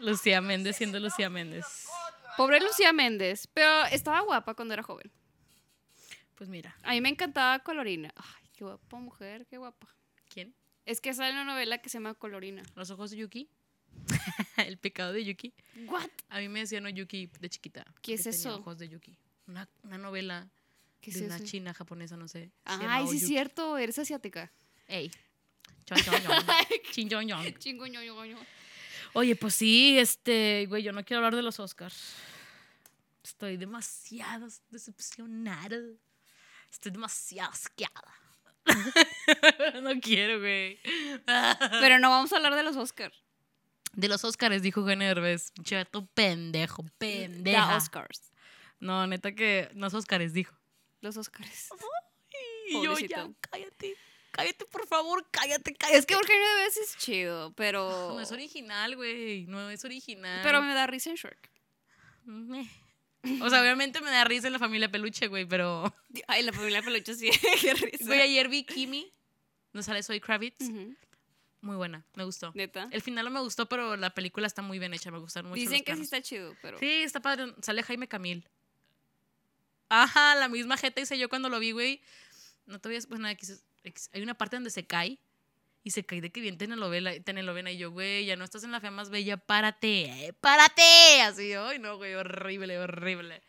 Lucía Méndez siendo Lucía Méndez. Pobre Lucía Méndez, pero estaba guapa cuando era joven. Pues mira, A mí me encantaba Colorina. Ay, qué guapa mujer, qué guapa. ¿quién? Es que sale una novela que se llama Colorina. Los ojos de Yuki. El pecado de Yuki. ¿What? A mí me decían no Yuki de chiquita. ¿Qué es eso? Ojos de Yuki. Una, una novela ¿Qué de es una eso? china japonesa, no sé. Ay, sí es cierto, eres asiática. Ey. Chon, chon, chon. Chin, chon, chon. Oye, pues sí, este, güey, yo no quiero hablar de los Oscars. Estoy demasiado decepcionada. Estoy demasiado asqueada. no quiero, güey. Pero no vamos a hablar de los Oscars. De los Oscars, dijo Eugenio Derbez. Chato pendejo, The pendeja. Oscars. No, neta que no es Oscars, dijo. Los Oscars. Y yo ya, cállate. Cállate, por favor, cállate, cállate. Es que Eugenio de vez es chido, pero. No es original, güey. No es original. Pero me da risa en Shrek. Meh. O sea, obviamente me da risa en la familia peluche, güey, pero. Ay, la familia peluche sí, qué risa. Güey, ayer vi Kimi. No sale Soy Kravitz. Muy buena, me gustó. Neta. El final no me gustó, pero la película está muy bien hecha, me gustaron mucho. Dicen los que sí está chido, pero. Sí, está padre. Sale Jaime Camil. Ajá, la misma jeta hice yo cuando lo vi, güey. No te voy a... Bueno, X- hay una parte donde se cae. Y se cae de que bien telenovela, telenovela. Y yo, güey, ya no estás en la fea más bella, párate, eh, párate. Así, ay, no, güey, horrible, horrible.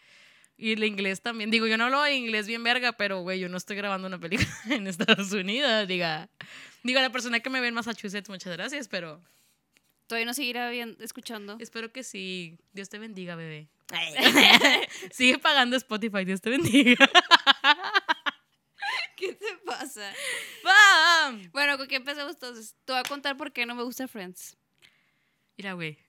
Y el inglés también. Digo, yo no hablo inglés bien verga, pero, güey, yo no estoy grabando una película en Estados Unidos. Diga, diga la persona que me ve en Massachusetts, muchas gracias, pero Todavía no seguirá bien escuchando. espero que sí. Dios te bendiga, bebé. Sigue pagando Spotify, Dios te bendiga. ¿Qué te pasa? ¡Va! Bueno, ¿con qué empezamos entonces? Te voy a contar por qué no me gusta Friends. Mira, güey.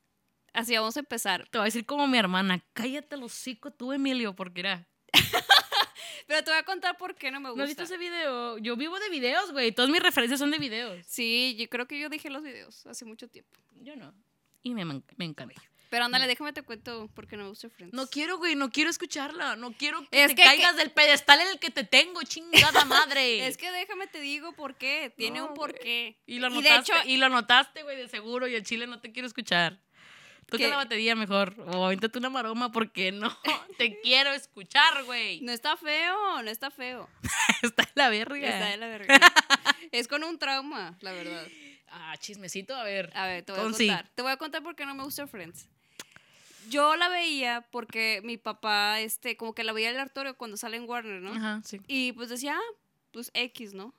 Así vamos a empezar. Te voy a decir como mi hermana. Cállate los hocico tú, Emilio, porque era. Pero te voy a contar por qué no me ¿No gusta. has visto ese video? Yo vivo de videos, güey. Todas mis referencias son de videos. Sí, yo creo que yo dije los videos hace mucho tiempo. Yo no. Y me, me encanta. Pero ándale, déjame te cuento por qué no me gusta Friends. No quiero, güey. No quiero escucharla. No quiero que Es te que- caigas del pedestal en el que te tengo, chingada madre. Es que déjame te digo por qué. Tiene No, un porqué. Y lo de notaste, hecho, y lo notaste, güey, de seguro. Y el chile no te quiero escuchar. Toca la batería mejor. O avéntate una maroma porque no te quiero escuchar, güey. no está feo, no está feo. Está en la verga. Está de la verga. es con un trauma, la verdad. Ah, chismecito, a ver. A ver, te voy a sí. contar. Te voy a contar por qué no me gusta Friends. Yo la veía porque mi papá, este, como que la veía en el aleatorio cuando sale en Warner, ¿no? Ajá, sí. Y pues decía, ah, pues X, ¿no?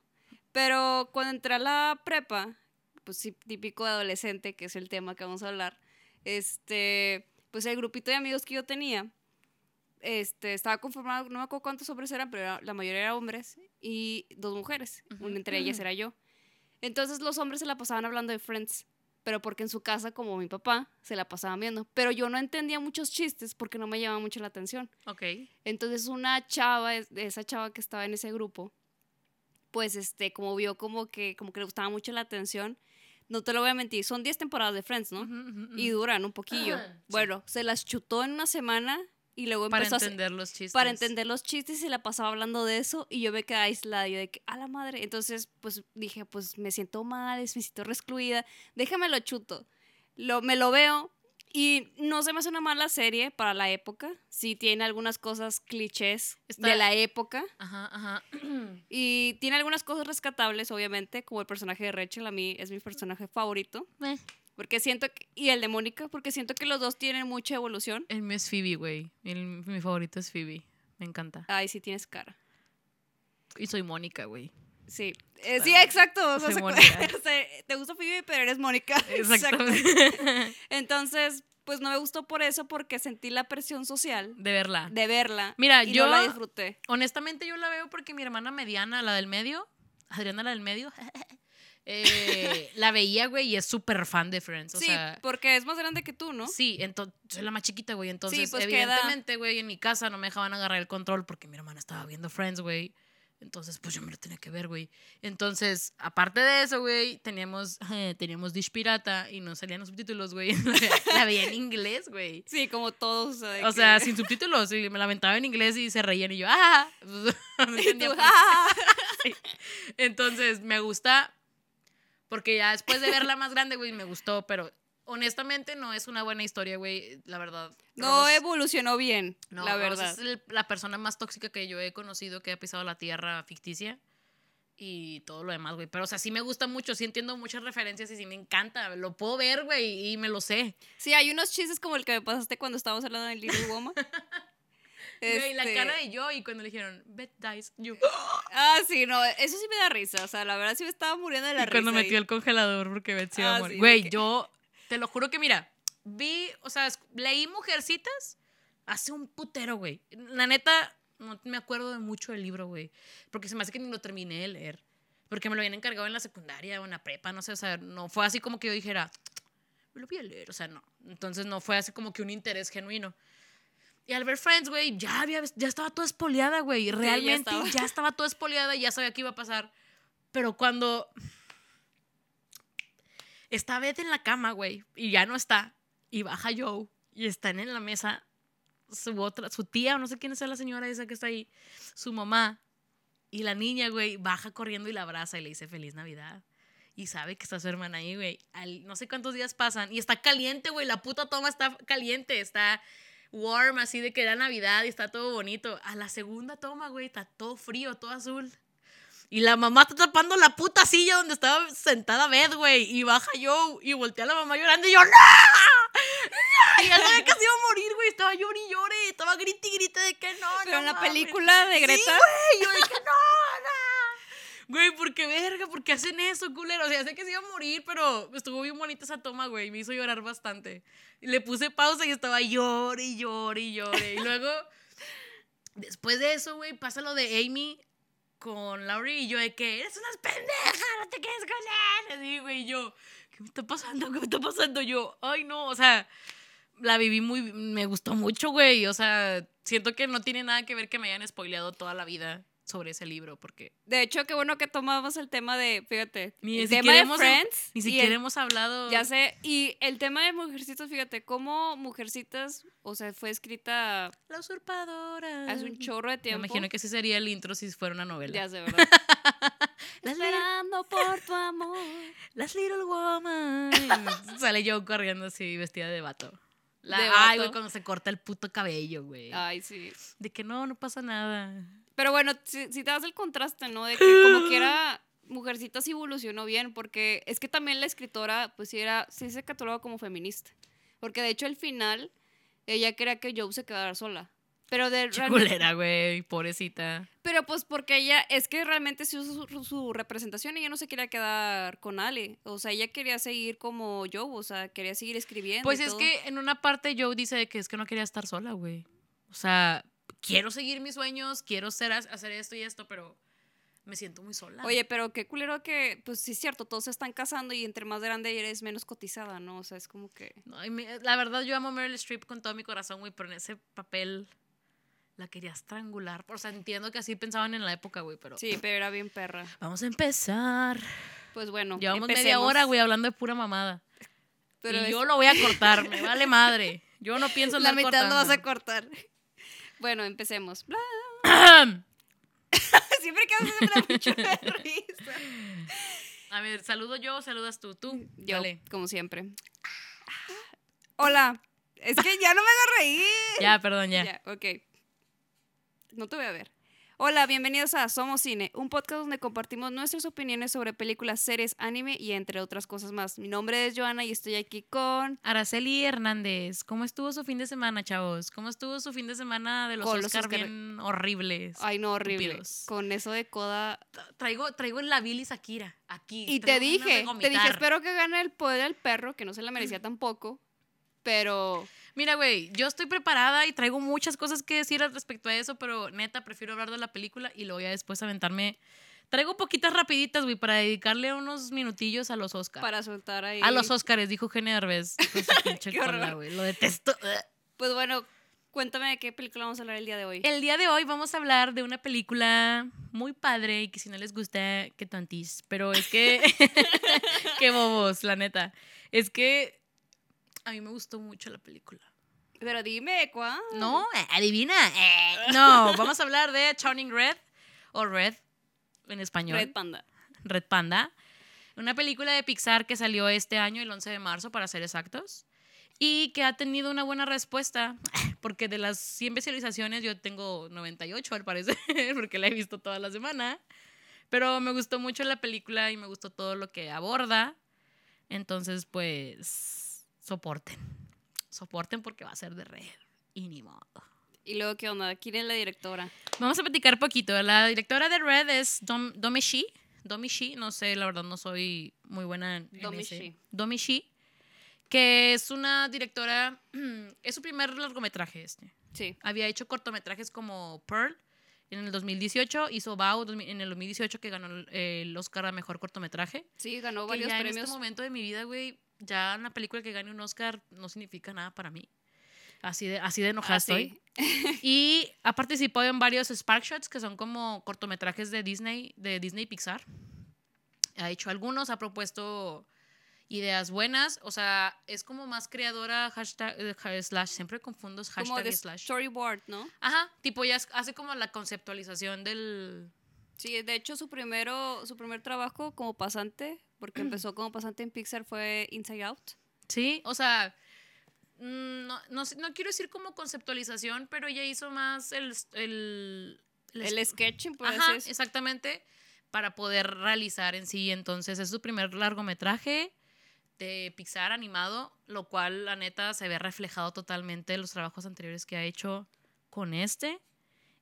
Pero cuando entré a la prepa, pues sí, típico de adolescente, que es el tema que vamos a hablar, este, pues el grupito de amigos que yo tenía, este, estaba conformado, no me acuerdo cuántos hombres eran, pero la mayoría eran hombres y dos mujeres, Ujú. una entre ellas era yo. Entonces los hombres se la pasaban hablando de Friends, pero porque en su casa, como mi papá, se la pasaban viendo. Pero yo no entendía muchos chistes porque no me llamaba mucho la atención. Ok. Entonces una chava, es- esa chava que estaba en ese grupo, pues este, como vio como que, como que le gustaba mucho la atención, no te lo voy a mentir, son 10 temporadas de Friends, ¿no? Y duran un poquillo. Bueno, se las chutó en una semana y luego para empezó a entender los chistes. para entender los chistes y se la pasaba hablando de eso y yo me quedé aislada, yo de que, a la madre. Entonces, pues dije, pues me siento mal, me siento excluida, déjame lo chuto. Lo, me lo veo y no se me hace una mala serie para la época. Sí tiene algunas cosas clichés Está- de la época Ajá, ajá. y tiene algunas cosas rescatables, obviamente, como el personaje de Rachel, a mí es mi personaje favorito. Eh, Porque siento que, y el de Mónica, porque siento que los dos tienen mucha evolución. El mío es Phoebe, güey. Mi favorito es Phoebe. Me encanta. Ay, sí tienes cara. Y soy Mónica, güey. Sí, Eh, sí, exacto. o sea, o sea, te gusta Phoebe, pero eres Mónica. Exactamente. Entonces, pues no me gustó por eso, porque sentí la presión social De verla. de verla. Mira, y yo- no la disfruté. Honestamente, yo la veo porque mi hermana mediana, la del medio, Adriana, la del medio, eh, la veía, güey, y es súper fan de Friends. O sí, sea, porque es más grande que tú, ¿no? Sí, entonces soy la más chiquita, güey. Entonces, pues, evidentemente, güey, en mi casa no me dejaban agarrar el control porque mi hermana estaba viendo Friends, güey. Entonces, pues yo me lo tenía que ver, güey. Entonces, aparte de eso, güey, teníamos, teníamos Dish Pirata y no salían los subtítulos, güey. la veía en inglés, güey. Sí, como todos. O sea, de O sea, que- sin subtítulos. Y me la aventaba en inglés y se reían y yo, ¡ah! No y entendía tú, por- ¡ah! Sí. Entonces, me gusta porque ya después de verla más grande, güey, me gustó, pero honestamente no es una buena historia, güey, la verdad. No Ross- evolucionó bien, no, la Ross verdad. es el- la persona más tóxica que yo he conocido que ha pisado la tierra ficticia y todo lo demás, güey. Pero, o sea, sí me gusta mucho, sí entiendo muchas referencias y sí me encanta. Lo puedo ver, güey, y me lo sé. Sí, hay unos chistes como el que me pasaste cuando estábamos hablando de Little Woman. Güey, la Este, cara de yo y cuando le dijeron, Beth dies, yo. Ah, sí, no, eso sí me da risa. O sea, la verdad sí me estaba muriendo de la Y cuando risa. metió el congelador porque Beth se iba a Ah, morir. Güey, que- yo te lo juro que mira, vi, o sea, leí Mujercitas hace un putero, güey. La neta, no me acuerdo de mucho del libro, güey. Porque se me hace que ni lo terminé de leer. Porque me lo habían encargado en la secundaria o en la prepa, no sé, o sea, no fue así como que yo dijera, me lo voy a leer, o sea, no. Entonces no fue así como que un interés genuino. Y al ver Friends, güey, ya, había, ya estaba toda espoleada, güey. ya Realmente estaba. ya estaba toda espoleada y ya sabía qué iba a pasar. Pero cuando está Beth en la cama, güey, y ya no está, y baja Joe, y están en la mesa su otra, su tía, o no sé quién es la señora esa que está ahí, su mamá, y la niña, güey, baja corriendo y la abraza y le dice Feliz Navidad. Y sabe que está su hermana ahí, güey. No sé cuántos días pasan. Y está caliente, güey. La puta toma está caliente. Está warm, así de que era Navidad y está todo bonito. A la segunda toma, güey, está todo frío, todo azul. Y la mamá está tapando la puta silla donde estaba sentada Beth, güey. Y baja yo y voltea a la mamá llorando y yo, ¡No! ¡No! Y ya sabía que se iba a morir, güey. Estaba llorando y llore. Estaba grite y grite de que no, Pero no en la mames. película de Sí, Greta. güey. Yo dije, no, no. Güey, ¿por qué verga? ¿Por qué hacen eso, culero? O sea, sé que se iba a morir, pero estuvo bien bonita esa toma, güey. Me hizo llorar bastante. Le puse pausa y estaba llore y llore y llore. Y luego, después de eso, güey, pasa lo de Amy con Laurie y yo de que eres unas pendejas, no te quedes con él. Así, güey, y yo, ¿qué me está pasando? ¿Qué me está pasando? Yo, ay, no, o sea, la viví muy, me gustó mucho, güey. O sea, siento que no tiene nada que ver que me hayan spoileado toda la vida sobre ese libro, porque De hecho, qué bueno que tomamos el tema de, fíjate, ni el tema de hemos, Friends. ni siquiera el- hemos hablado. Ya sé, y el tema de Mujercitas, fíjate, cómo Mujercitas, o sea, fue escrita La usurpadora. hace un chorro de Me tiempo. imagino que ese sería el intro si fuera una novela. Ya sé, ¿verdad? Esperando por tu amor. las Little Woman. Sale yo corriendo así, vestida de vato. La, De Ay, güey, cuando se corta el puto cabello, güey. Ay, sí. De que no, no pasa nada. Pero bueno, si, si te das el contraste, ¿no? De que como quiera, Mujercitas evolucionó bien, porque es que también la escritora, pues sí era, sí se catalogaba como feminista. Porque de hecho al final, ella quería que Joe se quedara sola. Pero de Chiculera, güey, pobrecita. Pero pues porque ella, es que realmente sí su, su- su representación, ella no se quería quedar con Ale. O sea, ella quería seguir como Joe, o sea, quería seguir escribiendo. Pues y es todo. que en una parte Joe dice que es que no quería estar sola, güey. O sea, quiero seguir mis sueños, quiero ser, hacer esto y esto, pero me siento muy sola. Oye, pero qué culero que, pues sí es cierto, todos se están casando y entre más grande eres menos cotizada, ¿no? O sea, es como que... No, y me- la verdad, yo amo Meryl Streep con todo mi corazón, güey, pero en ese papel la quería estrangular. O sea, entiendo que así pensaban en la época, güey, pero. Sí, pero era bien perra. Vamos a empezar. Pues bueno, Llevamos media hora, güey, hablando de pura mamada. Pero y es- yo lo voy a cortar, me vale madre. Yo no pienso la andar mitad lo vas a cortar. Bueno, empecemos. A Siempre que haces me da mucho de risa. ver, saludo yo, saludas tú. Tú, Yo, dale. como siempre. Hola. Es que ya no me hagas reír. Ya, perdón, ya. Ya, ok. No te voy a ver. Hola, bienvenidos a Somos Cine, un podcast donde compartimos nuestras opiniones sobre películas, series, anime y entre otras cosas más. Mi nombre es Joana y estoy aquí con... Araceli Hernández, ¿cómo estuvo su fin de semana, chavos? ¿Cómo estuvo su fin de semana de los Oscar Oscar- bien horribles? Ay, no, horrible. Estúpidos. Con eso de coda. Traigo, traigo la bilis Akira, aquí. Y te dije, te dije, espero que gane el poder del perro, que no se la merecía tampoco. Pero Mira, güey, yo estoy preparada y traigo muchas cosas que decir al respecto a eso, pero neta, prefiero hablar de la película y luego ya después aventarme. Traigo poquitas rapiditas, güey, para dedicarle unos minutillos a los Oscars. para soltar ahí. A los Oscars, dijo Gene pinche Qué cola, horror. güey. Lo detesto. Pues bueno, cuéntame de qué película vamos a hablar el día de hoy. El día de hoy vamos a hablar de una película muy padre y que si no les gusta, que tontis. Pero es que. qué bobos, la neta. Es que. A mí me gustó mucho la película. Pero dime, ¿cuál? No, adivina. eh. No, vamos a hablar de Turning Red o Red en español. Red Panda. Red Panda. Una película de Pixar que salió este año, el 11 de marzo, para ser exactos. Y que ha tenido una buena respuesta, porque de las 100 visualizaciones yo tengo 98 al parecer, porque la he visto toda la semana. Pero me gustó mucho la película y me gustó todo lo que aborda. Entonces, pues, soporten. Soporten porque va a ser de red. Y ni modo. Y luego, ¿qué onda? ¿Quién es la directora? Vamos a platicar poquito. La directora de Red es Dom, Domi Shi. Domi Shi, no sé, la verdad no soy muy buena en, en Domi ese. Shi. Domi Shi, que es una directora, es su primer largometraje este. Sí. Había hecho cortometrajes como Pearl en el 2018, hizo Bao en el 2018 que ganó el- Oscar a Mejor Cortometraje. Sí, ganó Que varios ya en premios. este momento de mi vida, güey, ya una película que gane un Oscar no significa nada para mí. Así de, así de enojada Ah, estoy. Y ha participado en varios Spark Shots, que son como cortometrajes de Disney, de Disney Pixar. Ha hecho algunos, ha propuesto ideas buenas. O sea, es como más creadora, hashtag, eh, slash, siempre confundo es Como hashtag de y slash. storyboard, ¿no? Ajá, tipo ya hace como la conceptualización del... Sí, de hecho su primero, su primer trabajo como pasante, porque empezó como pasante en Pixar fue Inside Out. Sí, o sea, mm, no, no, no quiero decir como conceptualización, pero ella hizo más el... el, El sketching, por Ajá, es. exactamente, para poder realizar en sí. Entonces es su primer largometraje de Pixar animado, lo cual la neta se ve reflejado totalmente en los trabajos anteriores que ha hecho con este.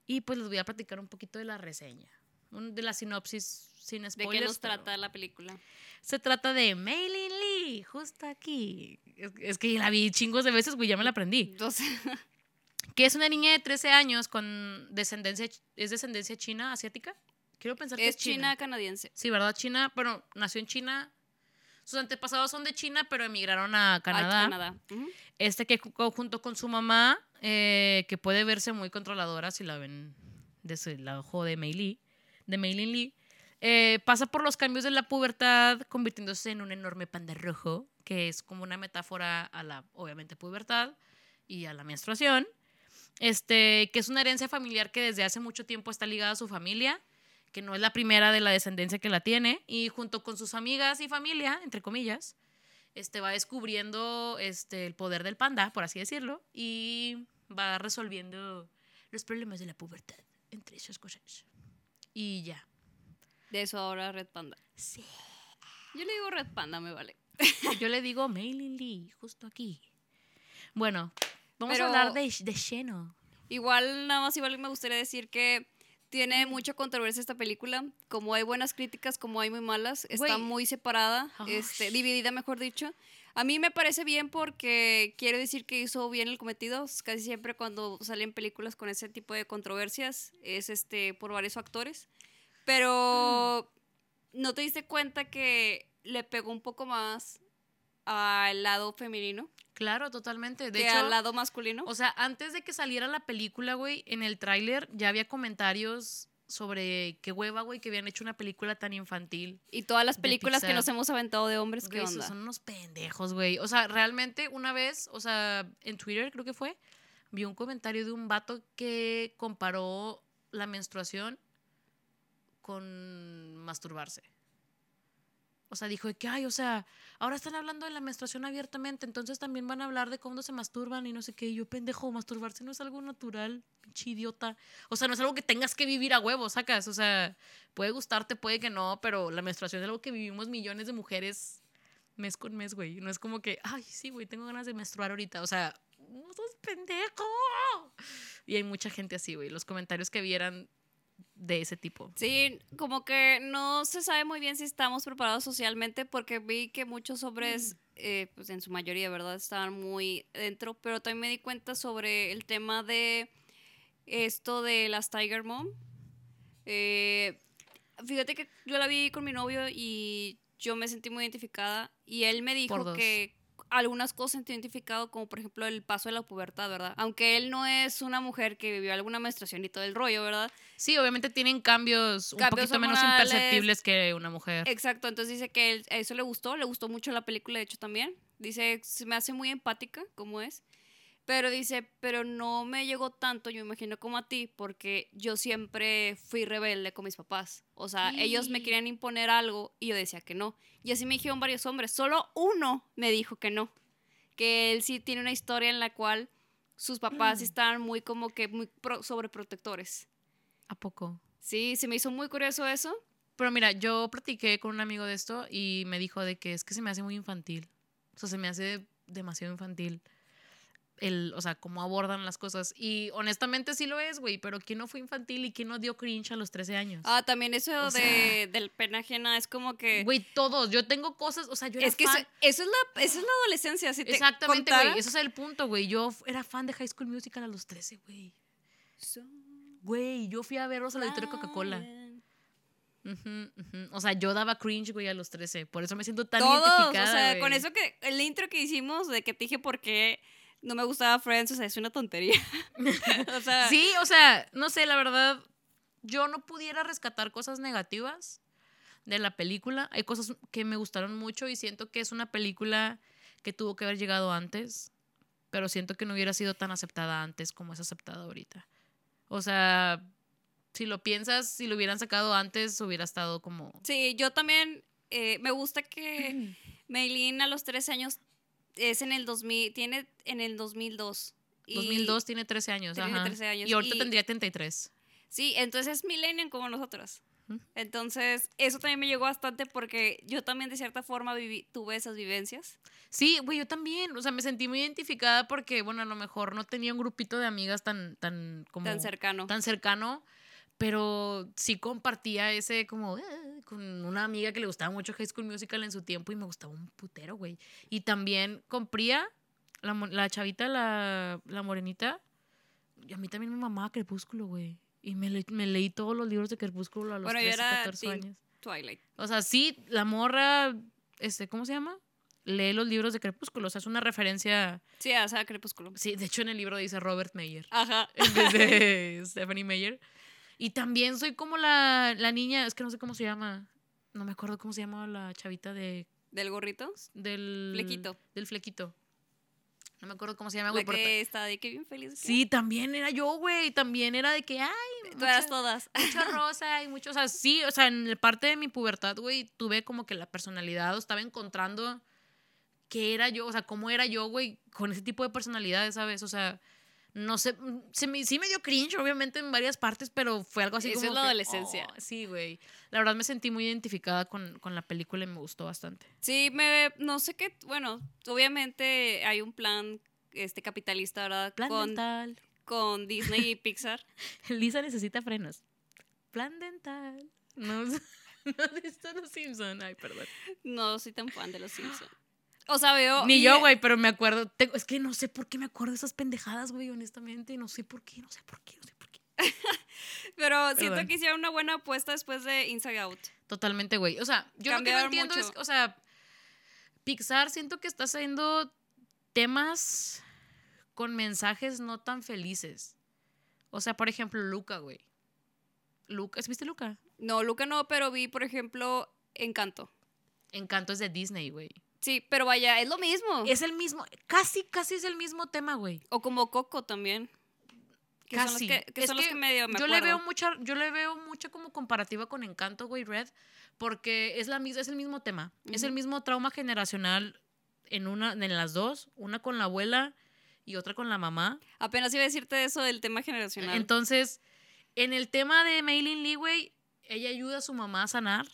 Y pues les voy a platicar un poquito de la reseña, de la sinopsis sin ¿De spoilers. qué nos pero- trata la película? Se trata de Maylin Lee, justo aquí. Es, es que la vi chingos de veces, güey, ya me la aprendí. Entonces, Que es una niña de 13 años con descendencia, es descendencia china, asiática. Quiero pensar que es china canadiense. Sí, ¿verdad? China, bueno, nació en China. Sus antepasados son de China, pero emigraron a Canadá. Ah, Canadá. Este que ju- junto con su mamá, eh, que puede verse muy controladora si la ven desde el ojo de Mei Lee, de Meilin Lee, eh, pasa por los cambios de la pubertad, convirtiéndose en un enorme panda rojo, que es como una metáfora a la, obviamente, pubertad y a la menstruación. Este, que es una herencia familiar que desde hace mucho tiempo está ligada a su familia, que no es la primera de la descendencia que la tiene, y junto con sus amigas y familia, entre comillas, este, va descubriendo este, el poder del panda, por así decirlo, y va resolviendo los problemas de la pubertad, entre esas cosas. Y ya. De eso ahora Red Panda. Sí. Yo le digo Red Panda, me vale. Yo le digo Maylin Lee, justo aquí. Bueno, vamos Pero- a hablar de, de Sheno. Igual, nada más, igual me gustaría decir que tiene mucha controversia esta película. Como hay buenas críticas, como hay muy malas. Está muy separada, este, dividida, mejor dicho. A mí me parece bien porque quiero decir que hizo bien el cometido. Casi siempre cuando salen películas con ese tipo de controversias es este por varios factores. Pero ¿no te diste cuenta que le pegó un poco más al lado femenino Claro, totalmente. De que hecho, al lado masculino? o sea, antes de que saliera la película, güey, en el tráiler ya había comentarios sobre qué hueva, güey, que habían hecho una película tan infantil. Y todas las películas que nos hemos aventado de hombres, ¿qué onda? son unos pendejos, güey. O sea, realmente una vez, o sea, en Twitter creo que fue, vi un comentario de un vato que comparó la menstruación con masturbarse. O sea, dijo que, ay, o sea, ahora están hablando de la menstruación abiertamente, entonces también van a hablar de cómo se masturban y no sé qué. Yo, pendejo, masturbarse no es algo natural, pinche idiota. O sea, no es algo que tengas que vivir a huevo, sacas. O sea, puede gustarte, puede que no, pero la menstruación es algo que vivimos millones de mujeres mes con mes, güey. No es como que, ay, sí, güey, tengo ganas de menstruar ahorita. O sea, sos pendejo. Y hay mucha gente así, güey. Los comentarios que vieran de ese tipo. Sí, como que no se sabe muy bien si estamos preparados socialmente porque vi que muchos hombres, eh, pues en su mayoría, ¿verdad? Estaban muy dentro, pero también me di cuenta sobre el tema de esto de las Tiger Mom. Eh, fíjate que yo la vi con mi novio y yo me sentí muy identificada y él me dijo que algunas cosas sentí identificado como por ejemplo el paso de la pubertad, ¿verdad? Aunque él no es una mujer que vivió alguna menstruación y todo el rollo, ¿verdad? Sí, obviamente tienen cambios un poquito menos imperceptibles que una mujer. Exacto, entonces dice que él- a eso le gustó, le gustó mucho la película, de hecho también. Dice, se me hace muy empática como es. Pero dice, pero no me llegó tanto, yo me imagino como a ti, porque yo siempre fui rebelde con mis papás. O sea, ellos me querían imponer algo y yo decía que no. Y así me dijeron varios hombres. Solo uno me dijo que no. Que él sí tiene una historia en la cual sus papás sí estaban muy como que muy pro- sobreprotectores. ¿A poco? Sí, se me hizo muy curioso eso. Pero mira, yo platiqué con un amigo de esto y me dijo de que es que se me hace muy infantil. O sea, se me hace demasiado infantil. El, o sea, cómo abordan las cosas. Y honestamente sí lo es, güey. Pero ¿quién no fue infantil y quién no dio cringe a los 13 años? Ah, también eso O de, del pena ajena es como que... Güey, todos. Yo tengo cosas, o sea, yo era es que fan. eso, eso es la, eso es la adolescencia. Si te Exactamente, güey. Ese es el punto, güey. Yo era fan de High School Musical a los 13, güey. Güey, yo fui a verlos al auditorio Coca-Cola. Ujú, ujú. O sea, yo daba cringe, güey, a los 13. Por eso me siento tan Todos, identificada, o sea, con eso que el intro que hicimos de que te dije por qué no me gustaba Friends, o sea, es una tontería. o sea, Sí, o sea, no sé, la verdad, yo no pudiera rescatar cosas negativas de la película. Hay cosas que me gustaron mucho y siento que es una película que tuvo que haber llegado antes, pero siento que no hubiera sido tan aceptada antes como es aceptada ahorita. O sea, si lo piensas, si lo hubieran sacado antes, hubiera estado como... sí, yo también eh, me gusta que Maylin a los 13 años es en el 2000, tiene en el 2002. y- 2002 tiene 13 años, tiene ajá. 13 años, Y ahorita y- tendría 33. Sí, entonces es millennial como nosotros. Entonces, eso también me llegó bastante porque yo también de cierta forma viví- tuve esas vivencias. Sí, güey, yo también. O sea, me sentí muy identificada porque, bueno, a lo mejor no tenía un grupito de amigas tan, tan como tan cercano. tan cercano, pero sí compartía ese como "Ah", con una amiga que le gustaba mucho High School Musical en su tiempo y me gustaba un putero, güey. Y también con Priya, la, la chavita, la, la morenita, y a mí también me mamaba Crepúsculo, güey. Y me, le- me leí todos los libros de Crepúsculo a los Bueno, yo 13, era 14 teen. años. Twilight. O sea, sí, la morra, este, ¿cómo se llama? Lee los libros de Crepúsculo. O sea, es una referencia. Sí, o sea, Crepúsculo. Sí, de hecho en el libro dice Robert Meyer. Ajá. En vez de Stephanie Meyer. Y también soy como la, la niña, es que no sé cómo se llama. No me acuerdo cómo se llama la chavita de, Del gorrito. del. Flequito. Del flequito. No me acuerdo cómo se llama, La güey. que está de que bien feliz. Sí, también era yo, güey. También era de que, ay, mucha- todas. mucha rosa y mucho, o sea, sí, o sea, en parte de mi pubertad, güey, tuve como que la personalidad, o estaba encontrando qué era yo, o sea, cómo era yo, güey, con ese tipo de personalidades, ¿sabes? O sea, no sé, mm, se me, sí me dio cringe, obviamente, en varias partes, pero fue algo así Eso como es la que, adolescencia. oh, sí, güey. La verdad me sentí muy identificada con, con la película y me gustó bastante. Sí, me, no sé qué, bueno, obviamente hay un plan este capitalista, ¿verdad? Plan con, dental. con Disney y Pixar. Lisa necesita frenos. Plan dental. No, no visto los Simpson. Ay, perdón. No soy tan fan de los Simpsons. O sea, veo... Ni y- yo, güey, pero me acuerdo. es que no sé por qué me acuerdo de esas pendejadas, güey, honestamente. No sé por qué, no sé por qué, no sé por qué. Pero siento que hicieron una buena apuesta después de Inside Out. Totalmente, güey. O sea, yo lo que no entiendo mucho. es, o sea, Pixar siento que está haciendo temas con mensajes no tan felices. O sea, por ejemplo, Luca, güey. Luca, ¿viste Luca? No, Luca no, pero vi, por ejemplo, Encanto. Encanto es de Disney, güey. Sí, pero vaya, es lo mismo. Es el mismo, casi, casi es el mismo tema, güey. O como Coco también. Que son los Casi. que, que son los que medio me yo le veo mucha, yo le veo mucha como comparativa con Encanto, güey, Red, porque es la misma, es el mismo tema, es el mismo trauma generacional en una, en las dos, una con la abuela y otra con la mamá. Apenas iba a decirte eso del tema generacional. Entonces, en el tema de Maylin Lee, güey, ella ayuda a su mamá a sanar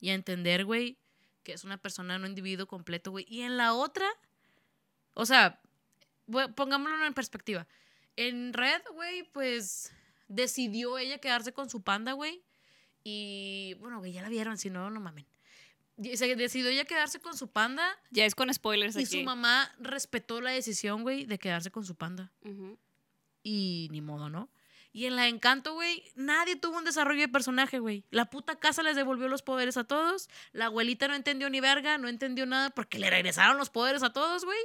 y a entender, güey, que es una persona, no un individuo completo, güey. Y en la otra, o sea, pongámoslo en perspectiva. En Red, güey, pues decidió ella quedarse con su panda, güey. Y bueno, güey, ya la vieron, si no, no mamen. Y Se decidió ella quedarse con su panda ya es con spoilers y aquí. su mamá respetó la decisión, güey, de quedarse con su panda y ni modo, ¿no? Y en la Encanto, güey, nadie tuvo un desarrollo de personaje, güey. La puta casa les devolvió los poderes a todos. La abuelita no entendió ni verga, no entendió nada porque le regresaron los poderes a todos, güey.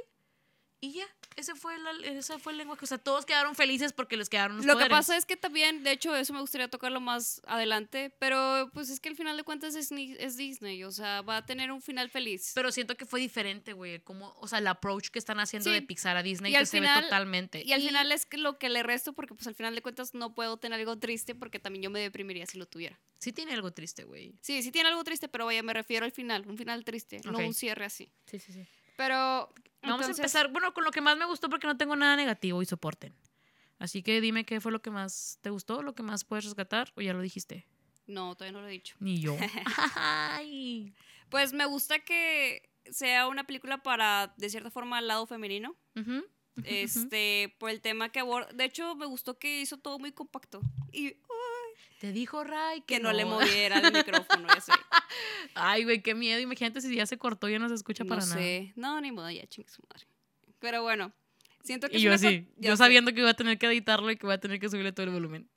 Y ya, ese fue, la, ese fue el lenguaje. O sea, todos quedaron felices porque les quedaron los Lo que pasa es que también, de hecho, eso me gustaría tocarlo más adelante, pero pues es que al final de cuentas es, es Disney, o sea, va a tener un final feliz. Pero siento que fue diferente, güey. Como, o sea, el approach que están haciendo Sí. de Pixar a Disney Y que al se ve final- totalmente. y al final es lo que le resto, porque pues al final de cuentas no puedo tener algo triste porque también yo me deprimiría si lo tuviera. Sí tiene algo triste, güey. Sí, sí tiene algo triste, pero vaya, me refiero al final, un final triste, no un cierre así. Sí, sí, sí. Pero Vamos entonces- a empezar, bueno, con lo que más me gustó porque no tengo nada negativo y soporten. Así que dime qué fue lo que más te gustó, lo que más puedes rescatar, o ya lo dijiste. No, todavía no lo he dicho. Ni yo. Ay. Pues me gusta que sea una película para, de cierta forma, al lado femenino. Este, por el tema que aborda. De hecho, me gustó que hizo todo muy compacto. Y uh, Te dijo Ray que, que no, le moviera el micrófono ese. Ay, güey, qué miedo. Imagínate si ya se cortó y ya no se escucha No para nada. sé. No, ni modo, ya chingue su madre. Pero bueno, siento que Y yo así, yo sabiendo que voy a tener que editarlo y que voy a tener que subirle todo el volumen.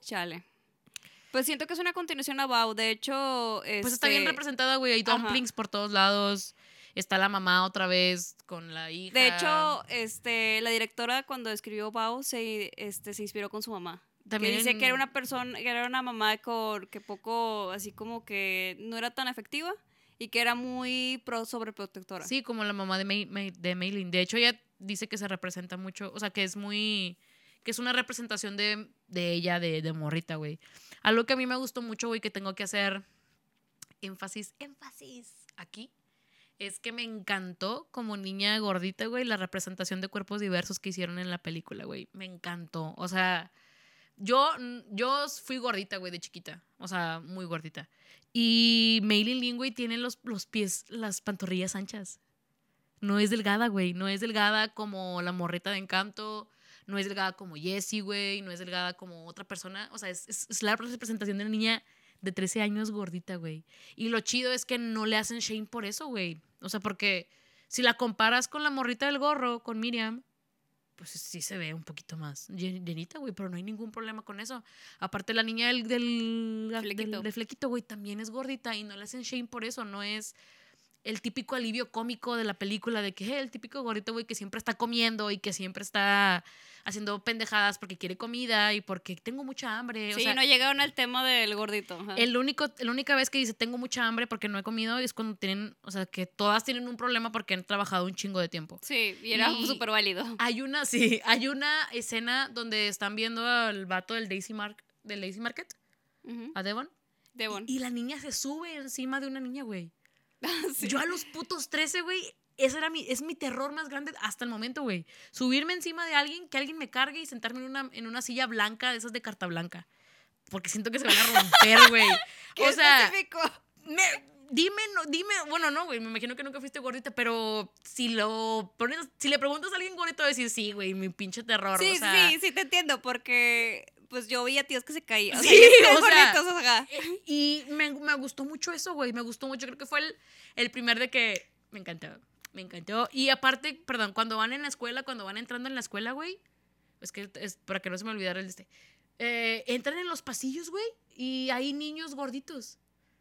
Chale. Pues siento que es una continuación a Bao. De hecho, Pues está bien este, representada, güey. Hay dumplings por todos lados. Está la mamá otra vez con la hija. De hecho, este, la directora cuando escribió Bao se, este, se inspiró con su mamá. También que dice que era una persona, que era una mamá con, que poco, así como que no era tan afectiva y que era muy pro, sobreprotectora. Sí, como la mamá de, May, May- de Maylin. De hecho, ella dice que se representa mucho, o sea, que es muy, que es una representación de, de ella, de, de morrita, güey. Algo que a mí me gustó mucho, güey, que tengo que hacer énfasis, énfasis aquí, es que me encantó como niña gordita, güey, la representación de cuerpos diversos que hicieron en la película, güey. Me encantó. O sea, yo, yo fui gordita, güey, de chiquita. O sea, muy gordita. Y Maylin Lin, güey, tiene los, los pies, las pantorrillas anchas. No es delgada, güey. No es delgada como la morrita de encanto. No es delgada como Jessie, güey. No es delgada como otra persona. O sea, es, es- es la representación de una niña de 13 años gordita, güey. Y lo chido es que no le hacen shame por eso, güey. O sea, porque si la comparas con la morrita del gorro, con Miriam, pues sí se ve un poquito más llen- llenita, güey, pero no hay ningún problema con eso. Aparte, la niña del, del, Flequito. del- del flequito, güey, también es gordita y no le hacen shame por eso. No es el típico alivio cómico de la película de que "Eh, el típico gordito, güey, que siempre está comiendo y que siempre está haciendo pendejadas porque quiere comida y porque tengo mucha hambre. Sí, o sea, no llegaron al tema del gordito. ajá. el único, la única vez que dice tengo mucha hambre porque no he comido es cuando tienen, o sea, que todas tienen un problema porque han trabajado un chingo de tiempo. Sí, y era súper válido. Hay una, sí, hay una escena donde están viendo al vato del Daisy, Mark, del Daisy Market, a Devon, Devon. y, y la niña se sube encima de una niña, güey. Sí. Yo a los putos 13, güey, ese era mi, es mi terror más grande hasta el momento, güey. Subirme encima de alguien, que alguien me cargue y sentarme en una, en una silla blanca, de esas de carta blanca. Porque siento que se van a romper, güey. ¡Qué o sea, me- dime, no, dime, bueno, no, güey, me imagino que nunca fuiste gordita, pero si lo pones, si le preguntas a alguien gordito, decir, sí, güey, mi pinche terror. Sí, o sea, sí, sí, te entiendo, porque pues yo veía tíos que se caían. O sea, Sí, o sea, ajá. eh, Y me, me gustó mucho eso, güey, me gustó mucho, creo que fue el, el primer de que me encantó, me encantó. Y aparte, perdón, cuando van en la escuela, cuando van entrando en la escuela, güey, es que es para que no se me olvidara el de este, eh, entran en los pasillos, güey, y hay niños gorditos.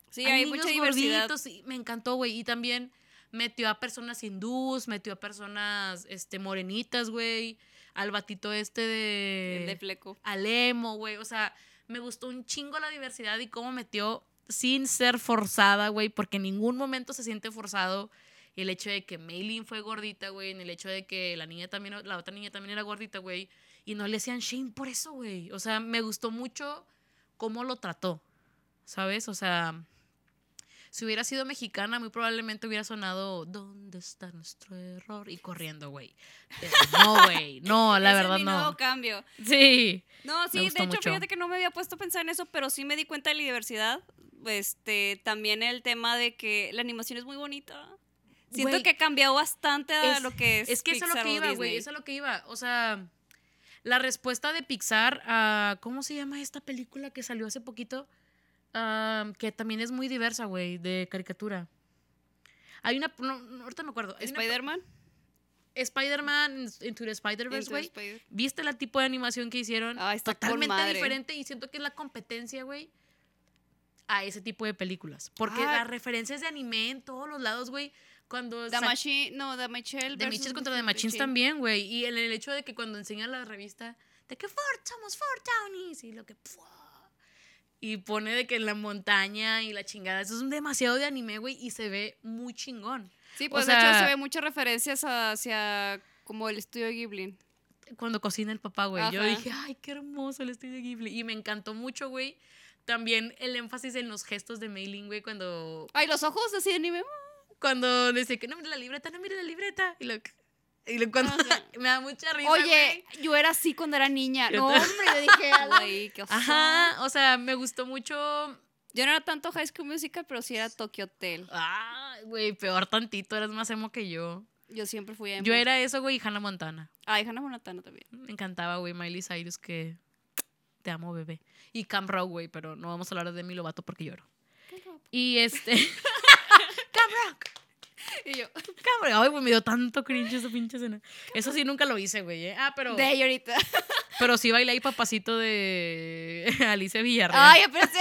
Sí, hay, niños mucha diversidad. gorditos y me encantó, güey. Y también metió a personas hindús, metió a personas este, morenitas, güey. Al batito este de. de fleco. al emo, güey. O sea, me gustó un chingo la diversidad y cómo metió sin ser forzada, güey. Porque en ningún momento se siente forzado el hecho de que Maylin fue gordita, güey. En el hecho de que la niña también, la otra niña también era gordita, güey. Y no le hacían shame por eso, güey. O sea, me gustó mucho cómo lo trató. ¿Sabes? O sea, si hubiera sido mexicana, muy probablemente hubiera sonado ¿Dónde está nuestro error? Y corriendo, güey. No, güey. No, la Ese es verdad mi no. nuevo cambio. Sí. No, sí, de hecho, mucho. fíjate que no me había puesto a pensar en eso, pero sí me di cuenta de la diversidad. Este, también el tema de que la animación es muy bonita. Siento que cambió bastante a es- lo que es. Es que eso es lo que iba, güey. Eso es lo que iba. O sea, la respuesta de Pixar a. ¿Cómo se llama esta película que salió hace poquito? Ah, que también es muy diversa, güey, de caricatura. Hay una. No, no, ahorita me acuerdo. Spider-Man. Spider-Man Into the Spider-Verse, güey. Spider- ¿Viste el tipo de animación que hicieron? Ah, está Totalmente diferente y siento que es la competencia, güey, a ese tipo de películas. Porque Ah. las referencias de anime en todos los lados, güey, cuando The Machine, no, The Michelle. versus Mitchell contra The Machines también, güey. Y el, el hecho de que cuando enseñan la revista, de que Ford, somos Ford Townies, y lo que. Y pone de que en la montaña y la chingada. Eso es un demasiado de anime, güey, y se ve muy chingón. Sí, O pues de hecho se ve muchas referencias hacia como el estudio Ghibli. Cuando cocina el papá, güey. Yo dije, ay, qué hermoso el estudio Ghibli. Y me encantó mucho, güey. También el énfasis en los gestos de Mailing, güey, cuando, Ay, los ojos así de anime. cuando dice que no mire la libreta, no mire la libreta. Y lo, y lo- cuando, me da mucha risa. Oye, güey. yo era así cuando era niña. Yo No, hombre, yo dije, ay, qué Ajá, o sea, me gustó mucho Yo no era tanto High School Musical, pero sí era Tokyo Hotel. Ah, güey, peor tantito, eras más emo que yo. Yo siempre fui emo. Yo era eso, güey, y Hannah Montana. Ay, Hannah Montana también. Me encantaba, güey, Miley Cyrus, que te amo, bebé. Y Cam Rock, güey, pero no vamos a hablar de mi lobato porque lloro. Y este... Cam Rock. Y yo, Rock. Ay, güey, me dio tanto cringe esa pinche escena. Eso sí nunca lo hice, güey. ¿eh? Ah, pero... de ahí ahorita. Pero sí bailé ahí papacito de Alicia Villarreal. Ay, pero sí.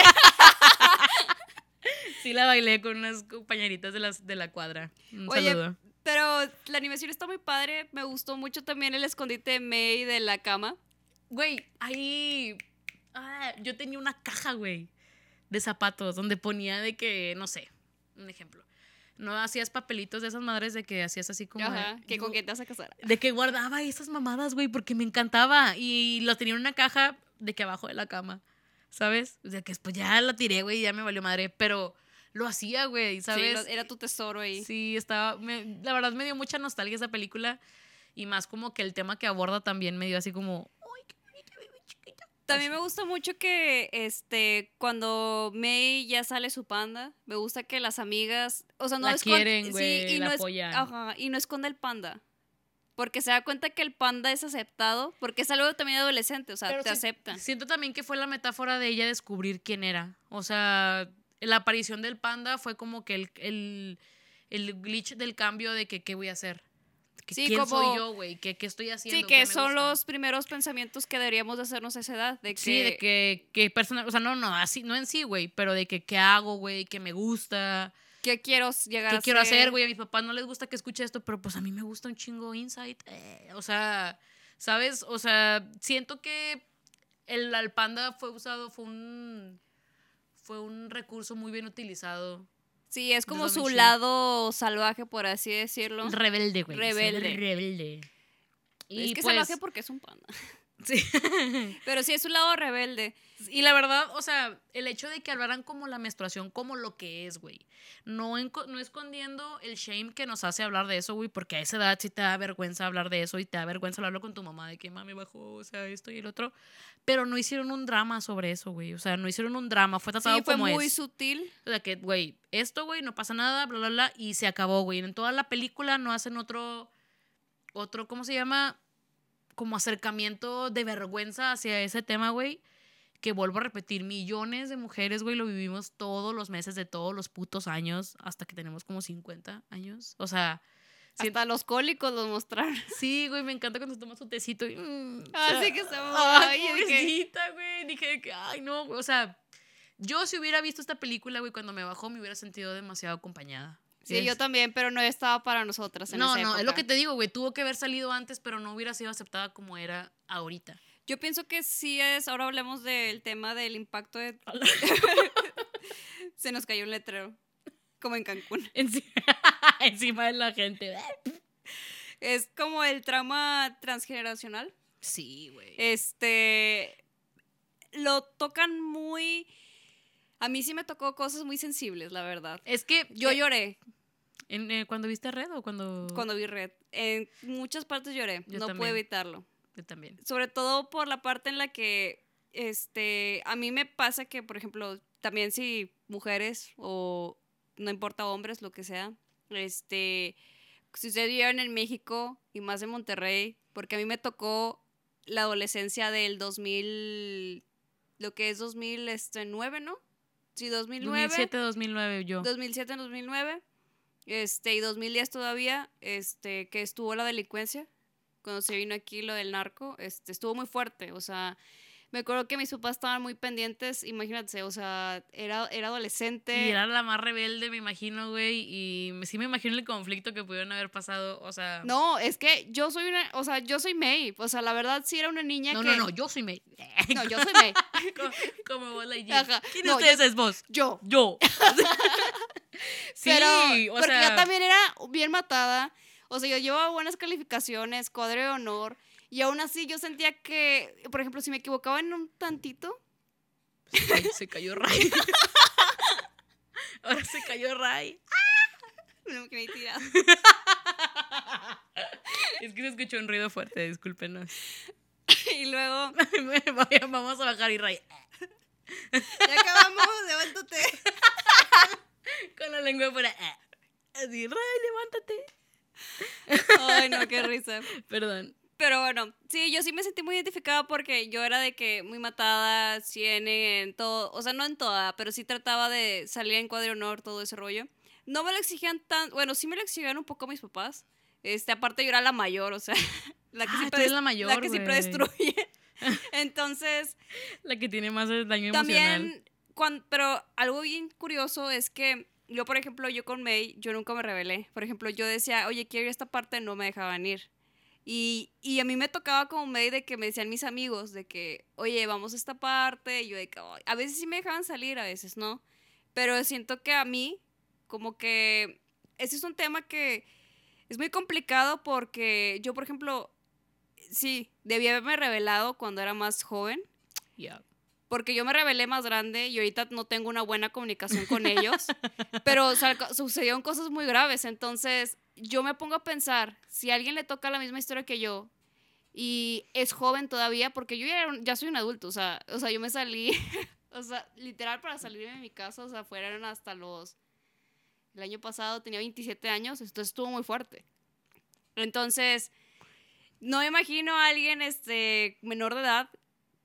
Sí la bailé con unas compañeritas de, las, de la cuadra. Un Oye, saludo. Pero la animación está muy padre. Me gustó mucho también el escondite de May de la cama. Güey, ahí. Ah, yo tenía una caja, güey, de zapatos donde ponía de que, no sé, un ejemplo. No hacías papelitos de esas madres de que hacías así como. Ajá, que con quién te vas a casar. De que guardaba esas mamadas, güey, porque me encantaba. Y lo tenía en una caja de que abajo de la cama, ¿sabes? O sea, que después ya la tiré, güey, ya me valió madre. Pero lo hacía, güey, Sí, ¿sabes? lo- era tu tesoro ahí. Sí, estaba. me- la verdad me dio mucha nostalgia esa película. Y más como que el tema que aborda también me dio así como. ¡Ay, qué bonita, bebé chiquita! También me gusta mucho que este cuando May ya sale su panda, me gusta que las amigas, o sea, no La quieren, güey, y la no es- apoyan. ajá, y no esconde el panda. Porque se da cuenta que el panda es aceptado, porque es algo también adolescente, o sea, Pero te sí- aceptan. Siento también que fue la metáfora de ella descubrir quién era. O sea, la aparición del panda fue como que el, el, el glitch del cambio de que qué voy a hacer. Que, Sí, ¿Quién como- soy yo, güey? ¿Qué, ¿Qué estoy haciendo? Sí, ¿Qué que son gusta? los primeros pensamientos que deberíamos de hacernos a esa edad, de que, Sí, de que, que persona, o sea, no, no, así, no en sí, güey, pero de que qué hago, güey, qué me gusta, qué quiero llegar qué a quiero hacer, güey. A mis papás no les gusta que escuche esto, pero pues a mí me gusta un chingo Insight. eh, o sea, ¿sabes? O sea, siento que el al panda fue usado, fue un fue un recurso muy bien utilizado. Sí, es como su 2007. lado salvaje, por así decirlo. Rebelde, güey. Rebelde. Rebelde. Y es que pues, salvaje porque es un panda. sí. Pero sí es su lado rebelde. Y la verdad, o sea, el hecho de que hablaran como la menstruación, como lo que es, güey. No, no escondiendo el shame que nos hace hablar de eso, güey, porque a esa edad sí te da vergüenza hablar de eso y te da vergüenza hablarlo con tu mamá de que mami bajó, o sea, esto y el otro. Pero no hicieron un drama sobre eso, güey. O sea, no hicieron un drama, fue tratado Sí, fue como muy es. sutil. O sea, que, güey, esto, güey, no pasa nada, bla, bla, bla, y se acabó, güey. En toda la película no hacen otro, otro, ¿cómo se llama? Como acercamiento de vergüenza hacia ese tema, güey. Que vuelvo a repetir, millones de mujeres, güey, lo vivimos todos los meses de todos los putos años, hasta que tenemos como 50 años. O sea, Hasta los cólicos los mostraron. sí, güey, me encanta cuando se toma su tecito y... mm, Ah, o sí sea, que está Ay, pobrecita, güey. Dije que, ay, no, güey. O sea, yo si hubiera visto esta película, güey, cuando me bajó, me hubiera sentido demasiado acompañada. Sí, yo también, pero no estaba para nosotras en No, esa no, es lo época. que te digo, güey. Tuvo que haber salido antes, pero no hubiera sido aceptada como era ahorita. Yo pienso que sí es, ahora hablemos del tema del impacto de... Se nos cayó un letrero, como en Cancún. Enci- Encima de la gente. Es como el trauma transgeneracional. Sí, güey. Este, lo tocan muy... A mí sí me tocó cosas muy sensibles, la verdad. Es que Yo eh, lloré en, eh, cuando viste Red o cuando. cuando vi Red. En muchas partes lloré, Yo no también. pude evitarlo. Yo también. sobre todo por la parte en la que este a mí me pasa que por ejemplo también si mujeres o no importa hombres lo que sea este si ustedes vivieron en México y más en Monterrey porque a mí me tocó la adolescencia del 2000 lo que es 2009 este, no sí 2009 2007, 2009, yo. 2007 2009 este y 2010 todavía este que estuvo la delincuencia cuando se vino aquí lo del narco este estuvo muy fuerte o sea Me acuerdo que mis papás estaban muy pendientes, imagínate, o sea, era, era adolescente. Y era la más rebelde, me imagino, güey. Y sí me imagino el conflicto que pudieron haber pasado. O sea. No, es que yo soy una, o sea, yo soy May, o sea, la verdad sí era una niña no, que... no, no, yo soy May. No, yo soy May. como, como Buzz Lightyear. Ajá. ¿Quién de No, ustedes es vos? Yo. Yo. sí, Pero, o porque sea. yo también era bien matada. O sea, yo llevaba buenas calificaciones, cuadro de honor. Y aún así yo sentía que, por ejemplo, si me equivocaba en un tantito, Se cayó, se cayó Ray. Ahora se cayó Ray. me quedé tirada. Es que se escuchó un ruido fuerte, discúlpenos. y luego, Vamos a bajar y Ray. ya acabamos, levántate. Con la lengua fuera. Así, Ray, levántate. Ay, no, qué risa. Perdón. Pero bueno, sí, yo sí me sentí muy identificada porque yo era de que muy matada, sí, en, todo, o sea, no en toda, pero sí trataba de salir en cuadro honor, todo ese rollo. No me lo exigían tan, bueno, sí me lo exigían un poco mis papás. Este, aparte yo era la mayor, o sea, la que Ah, siempre des- la mayor, la que siempre destruye. Entonces, La que tiene más daño emocional. también, cuan- pero algo bien curioso es que yo, por ejemplo, yo con May, yo nunca me rebelé. Por ejemplo, yo decía, oye, quiero ir a esta parte, no me dejaban ir. Y, y a mí me tocaba como May de que me decían mis amigos, de que, oye, vamos a esta parte. Y yo de que, "Ay". a veces sí me dejaban salir, a veces no. Pero siento que a mí, como que, ese es un tema que es muy complicado porque yo, por ejemplo, sí, debía haberme revelado cuando era más joven. Ya. Porque yo me rebelé más grande y ahorita no tengo una buena comunicación con ellos. pero o sea, sucedieron cosas muy graves. Entonces, yo me pongo a pensar, si a alguien le toca la misma historia que yo y es joven todavía, porque yo ya, era un- ya soy un adulto, o sea, o sea, yo me salí, o sea, literal para salir de mi casa, o sea, fueron hasta los... El año pasado tenía 27 años, entonces estuvo muy fuerte. Entonces, no me imagino a alguien este, menor de edad,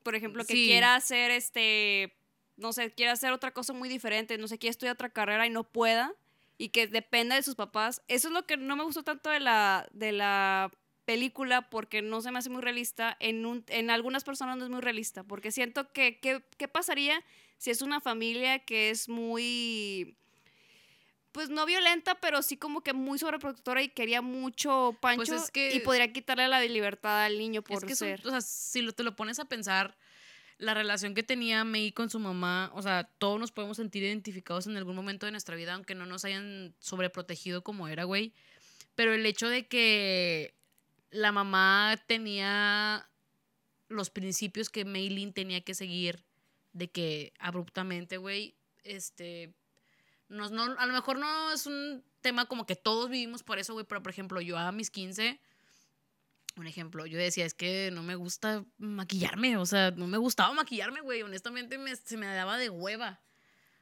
por ejemplo, que Sí. quiera hacer este, no sé, quiera hacer otra cosa muy diferente, no sé, quiera estudiar otra carrera y no pueda, y que dependa de sus papás. Eso es lo que no me gustó tanto de la, de la película, porque no se me hace muy realista. En, un, en algunas personas no es muy realista, porque siento que, que- ¿qué pasaría si es una familia que es muy pues no violenta, pero sí como que muy sobreprotectora y quería mucho Pancho Pues es que- y podría quitarle la libertad al niño por es que ser. o sea, si lo- te lo pones a pensar, la relación que tenía May con su mamá, o sea, todos nos podemos sentir identificados en algún momento de nuestra vida, aunque no nos hayan sobreprotegido como era, güey. Pero el hecho de que la mamá tenía los principios que Maylin tenía que seguir, de que abruptamente, güey, este, nos, no, a lo mejor no es un tema como que todos vivimos por eso, güey, pero por ejemplo, yo a mis 15, un ejemplo, yo decía, es que no me gusta maquillarme, o sea, no me gustaba maquillarme, güey, honestamente me, se me daba de hueva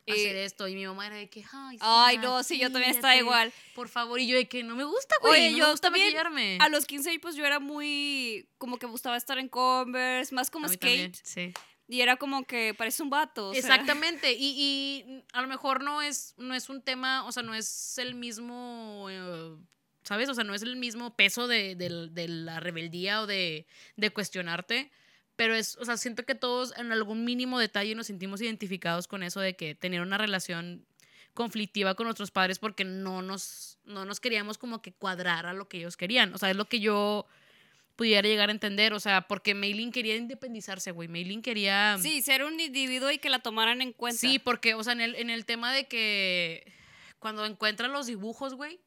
hacer esto, y mi mamá era de que, ay, Ay, no, sí, yo también estaba igual. Por favor, y yo de que no me gusta, güey, Oye, no yo me gusta también, maquillarme. A los 15 pues yo era muy, como que gustaba estar en Converse, más como skate. también, sí. Y era como que parece un vato. o sea. Exactamente, y, y a lo mejor no es, no es un tema, o sea, no es el mismo, eh, ¿sabes? O sea, no es el mismo peso de, del- de la rebeldía o de, de cuestionarte, pero es, o sea, siento que todos en algún mínimo detalle nos sentimos identificados con eso de que tener una relación conflictiva con nuestros padres porque no nos, no nos queríamos como que cuadrar a lo que ellos querían, o sea, es lo que yo pudiera llegar a entender, o sea, porque Maylin quería independizarse, güey, Maylin quería... Sí, ser un individuo y que la tomaran en cuenta. Sí, porque, o sea, en el, en el tema de que cuando encuentra los dibujos, güey,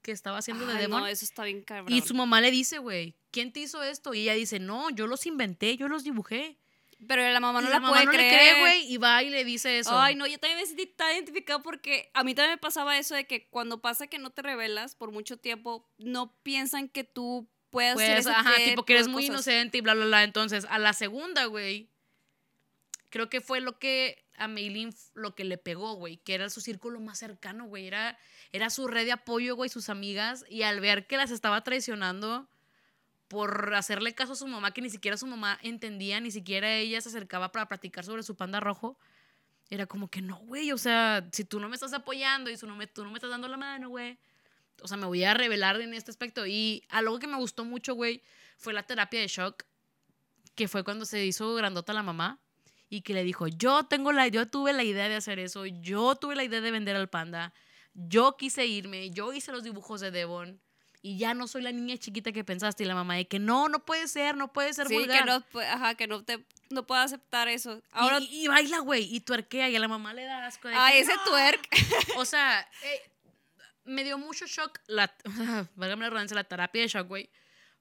que estaba haciendo de Demon, no, eso está bien cabrón. y su mamá le dice, güey, ¿quién te hizo esto? Y ella dice, no, yo los inventé, yo los dibujé. Pero la mamá no y la, la mamá puede no creer. le cree, güey, y va y le dice eso. Ay, no, yo también me sentí tan identificada porque a mí también me pasaba eso de que cuando pasa que no te revelas por mucho tiempo, no piensan que tú hacer Pues, ajá, tipo tipo que eres muy cosas. inocente y bla, bla, bla. Entonces, a la segunda, güey, creo que fue lo que a Maylin f- lo que le pegó, güey, que era su círculo más cercano, güey, era, era su red de apoyo, güey, sus amigas, y al ver que las estaba traicionando por hacerle caso a su mamá, que ni siquiera su mamá entendía, ni siquiera ella se acercaba para platicar sobre su panda rojo, era como que no, güey, o sea, si tú no me estás apoyando y tú no me, tú no me estás dando la mano, güey, o sea, me voy a revelar en este aspecto. Y algo que me gustó mucho, güey, fue la terapia de shock. que fue cuando se hizo grandota la mamá y que le dijo, yo tengo la, yo tuve la idea de hacer eso, yo tuve la idea de vender al panda, yo quise irme, yo hice los dibujos de Devon y ya no soy la niña chiquita que pensaste y la mamá de que no, no puede ser, no puede ser Sí, vulgar. que no, ajá, que no te no puedo aceptar eso. Ahora, y, y baila, güey, y tuerquea y a la mamá le da asco de ay, que, ese "No". twerk. O sea, eh, me dio mucho shock, la, la la terapia de shock, güey.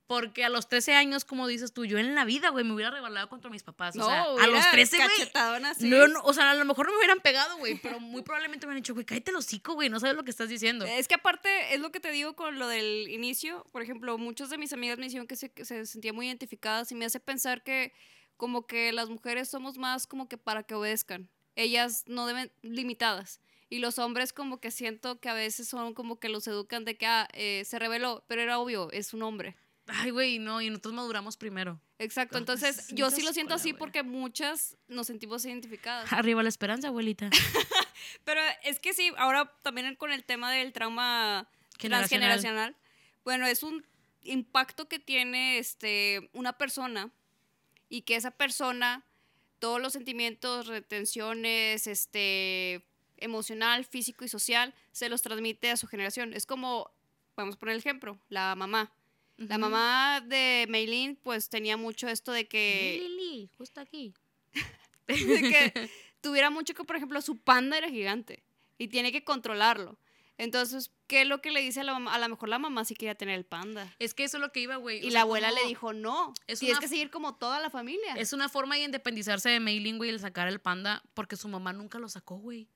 Porque a los 13 años, como dices tú, yo en la vida, güey, me hubiera rebelado contra mis papás. No, o sea, a los 13, güey. así. No, no, o sea, a lo mejor no me hubieran pegado, güey, pero muy probablemente me hubieran dicho, güey, cállate el hocico, güey, no sabes lo que estás diciendo. Es que aparte, es lo que te digo con lo del inicio. Por ejemplo, muchos de mis amigas me dijeron que se, que se sentían muy identificadas y me hace pensar que como que las mujeres somos más como que para que obedezcan. Ellas no deben, limitadas. Y los hombres como que siento que a veces son como que los educan de que, ah, eh, se reveló, pero era obvio, es un hombre. Ay, güey, no, y nosotros maduramos primero. Exacto, entonces yo sí lo siento escuela, así porque muchas nos sentimos identificadas. Arriba la esperanza, abuelita. Pero es que sí, ahora también con el tema del trauma Generacional. transgeneracional, bueno, es un impacto que tiene este, una persona y que esa persona, todos los sentimientos, retenciones, este, emocional, físico y social, se los transmite a su generación. Es como, vamos a poner el ejemplo, la mamá. La Ujú. mamá de Meilin, pues tenía mucho esto de que Lili, justo aquí. de que tuviera mucho que, por ejemplo, su panda era gigante y tiene que controlarlo. Entonces, ¿qué es lo que le dice a la mamá? A lo mejor la mamá sí quería tener el panda. Es que eso es lo que iba, güey. o Y sea, la abuela le dijo, no, es tienes una- que seguir como toda la familia. Es una forma de independizarse de Mailing, güey, el sacar el panda, porque su mamá nunca lo sacó, güey.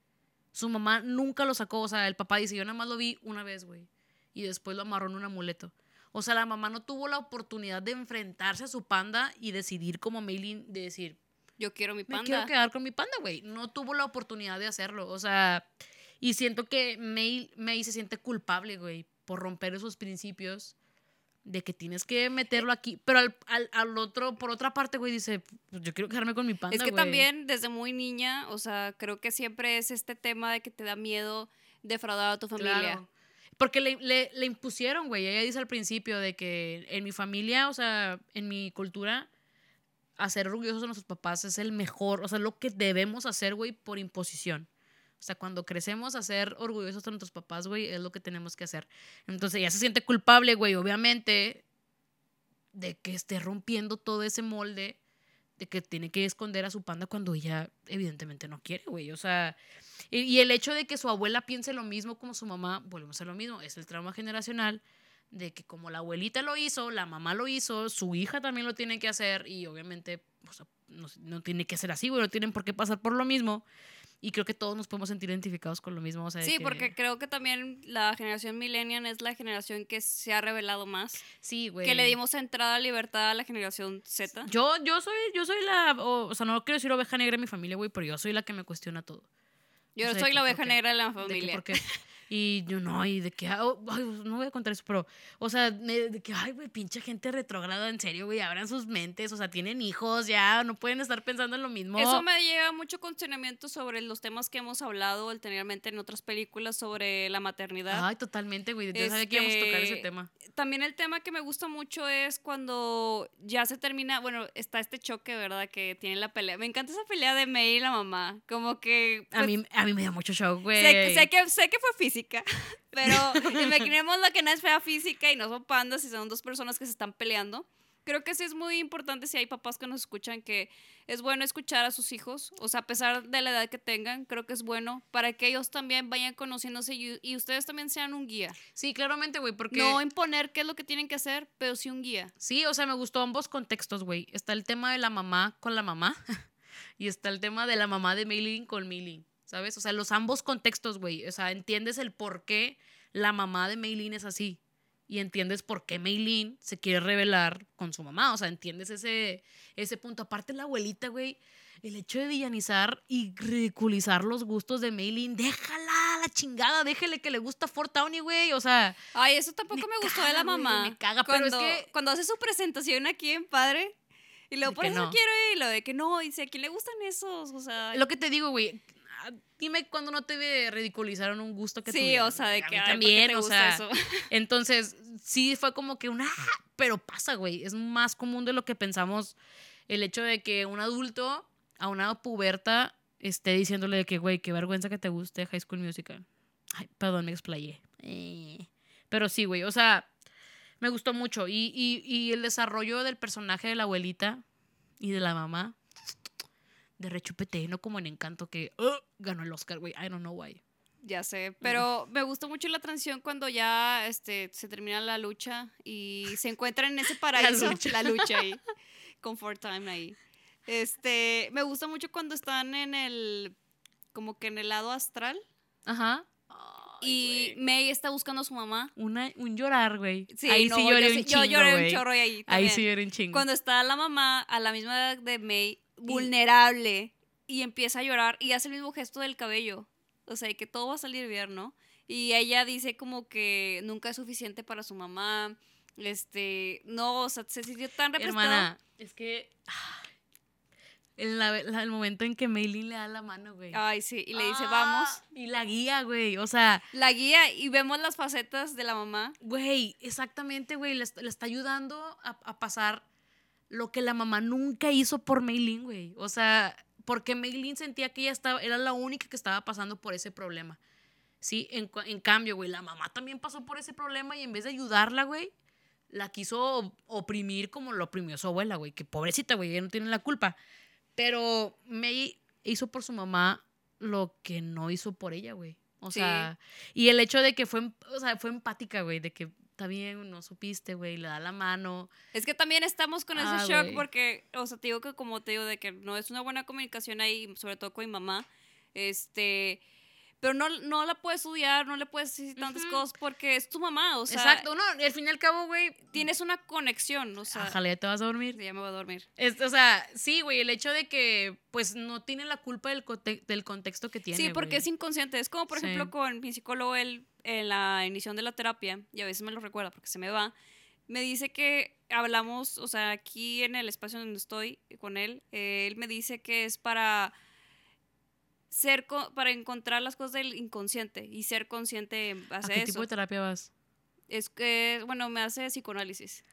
Su mamá nunca lo sacó. O sea, el papá dice, yo nada más lo vi una vez, güey. Y después lo amarró en un amuleto. O sea, la mamá no tuvo la oportunidad de enfrentarse a su panda y decidir como Mailing, de decir, Yo quiero mi me panda. quiero quedar con mi panda, güey. No tuvo la oportunidad de hacerlo. O sea, y siento que May, May se siente culpable, güey, por romper esos principios de que tienes que meterlo aquí. Pero al, al, al otro, por otra parte, güey, dice, pues yo quiero quedarme con mi panda, es que güey. también desde muy niña, o sea, creo que siempre es este tema de que te da miedo defraudar a tu familia. Claro. Porque le, le, le impusieron, güey. Ella dice al principio de que en mi familia, o sea, en mi cultura, hacer orgullosos a nuestros papás es el mejor, o sea, lo que debemos hacer, güey, por imposición. O sea, cuando crecemos, hacer orgullosos a nuestros papás, güey, es lo que tenemos que hacer. Entonces ella se siente culpable, güey, obviamente, de que esté rompiendo todo ese molde, de que tiene que esconder a su panda cuando ella evidentemente no quiere, güey. O sea, y, y el hecho de que su abuela piense lo mismo como su mamá, volvemos a lo mismo, es el trauma generacional de que como la abuelita lo hizo, la mamá lo hizo, su hija también lo tiene que hacer y obviamente o sea, no, no tiene que ser así, güey, no tienen por qué pasar por lo mismo. Y creo que todos nos podemos sentir identificados con lo mismo. O sea, de Sí, que- porque creo que también la generación millennial es la generación que se ha revelado más. Sí, güey. Que le dimos entrada libertad a la generación Z. Yo, yo soy, yo soy la, o, o sea, no quiero decir oveja negra en mi familia, güey, pero yo soy la que me cuestiona todo. Yo o sea, soy la oveja negra de la De que familia. Y yo no, y de que, ah, oh, ay, no voy a contar eso, pero, o sea, de que, ay, güey, pinche gente retrograda, en serio, güey, abran sus mentes, o sea, tienen hijos, ya, no pueden estar pensando en lo mismo. Eso me llega mucho cuestionamiento sobre los temas que hemos hablado anteriormente en otras películas sobre la maternidad. Ay, totalmente, güey, yo sabía que íbamos a tocar ese Este, tema. También el tema que me gusta mucho es cuando ya se termina, bueno, está este choque, ¿verdad? Que tiene la pelea. Me encanta esa pelea de May y la mamá. Como que... A pues, mí, a mí me dio mucho shock, güey. Sé, que- sé que, sé que fue física, pero imaginemos lo que no es fea física y no son pandas y son dos personas que se están peleando. Creo que sí es muy importante si hay papás que nos escuchan que es bueno escuchar a sus hijos, o sea, a pesar de la edad que tengan, creo que es bueno para que ellos también vayan conociéndose y, y ustedes también sean un guía. Sí, claramente, güey, porque... No imponer qué es lo que tienen que hacer, pero sí un guía. Sí, o sea, me gustó ambos contextos, güey. Está el tema de la mamá con la mamá y está el tema de la mamá de Milling con Milling, ¿sabes? O sea, los ambos contextos, güey. O sea, entiendes el por qué la mamá de Meilin es así y entiendes por qué Meilin se quiere revelar con su mamá. O sea, entiendes ese, ese punto. Aparte, la abuelita, güey, el hecho de villanizar y ridiculizar los gustos de Meilin, déjala la chingada, déjele que le gusta Fort Townie, güey. O sea, Ay, eso tampoco Me me, gustó caga, de la mamá. me caga, pero es cuando, que- Cuando hace su presentación aquí en Padre, y luego por eso no. quiero ir, y lo de que no, y dice, ¿a quién le gustan esos? O sea, Lo que te digo, güey. Ah, Dime cuando no te ridiculizaron un gusto que sí, tuvieron, o sea, de. A que mí ay, ¿por qué también, te o gusta sea. eso? Entonces, sí fue como que una. Pero pasa, güey. Es más común de lo que pensamos el hecho de que un adulto a una puberta esté diciéndole de que, güey, qué vergüenza que te guste High School Musical. Ay, perdón, me explayé. Eh. Pero sí, güey, o sea, me gustó mucho. Y, y, y el desarrollo del personaje de la abuelita y de la mamá, de rechupete, no como en Encanto que ganó el Oscar, güey. I don't know why. Ya sé, pero me gustó mucho la transición cuando ya este, se termina la lucha y se encuentran en ese paraíso. lucha. La lucha ahí. Comfort time ahí. Este, me gusta mucho cuando están en el, como que en el lado astral Ajá. y May está buscando a su mamá. Una, un llorar, güey. Sí, Ahí no, sí lloré un yo chingo, lloré un chorro ahí Ahí también. sí lloré un chingo. Cuando está la mamá a la misma edad de May, vulnerable, y empieza a llorar y hace el mismo gesto del cabello. O sea, que todo va a salir bien, ¿no? Y ella dice como que nunca es suficiente para su mamá. Este, no, o sea, se sintió tan representada. Hermana, es que... ah, El, la- el momento en que Maylin le da la mano, güey. Ay, sí, y le dice, Ah, vamos. Y la guía, güey. O sea, La guía y vemos las facetas de la mamá. güey, exactamente, güey. Le, le está ayudando a, a pasar lo que la mamá nunca hizo por Maylin, güey. O sea, porque Maylin sentía que ella estaba, era la única que estaba pasando por ese problema. Sí, en, en cambio, güey, la mamá también pasó por ese problema y en vez de ayudarla, güey, la quiso oprimir como lo oprimió su abuela, güey. Que pobrecita, güey, ella no tiene la culpa. Pero May hizo por su mamá lo que no hizo por ella, güey. O Sí. sea, y el hecho de que fue, em- o sea, fue empática, güey, de que está bien, no supiste, güey, le da la mano. Es que también estamos con ese Ah, shock porque, o sea, te digo que como te digo, de que no es una buena comunicación ahí, sobre todo con mi mamá, este, pero no, no la puedes odiar, no le puedes decir tantas cosas porque es tu mamá, o sea, Exacto, no, al fin y al cabo, güey, tienes una conexión, o sea, Ájale, ya te vas a dormir. ya me voy a dormir. Es- o sea, sí, güey, el hecho de que, pues, no tiene la culpa del, conte- del contexto que tiene. sí, porque güey. es inconsciente, es como por Sí. ejemplo con mi psicólogo, él, en la iniciación de la terapia, y a veces me lo recuerda porque se me va, me dice que hablamos, o sea, aquí en el espacio donde estoy con él, eh, él me dice que es para ser co- para encontrar las cosas del inconsciente y ser consciente en ¿A qué tipo de terapia vas? Es que, bueno, me hace psicoanálisis.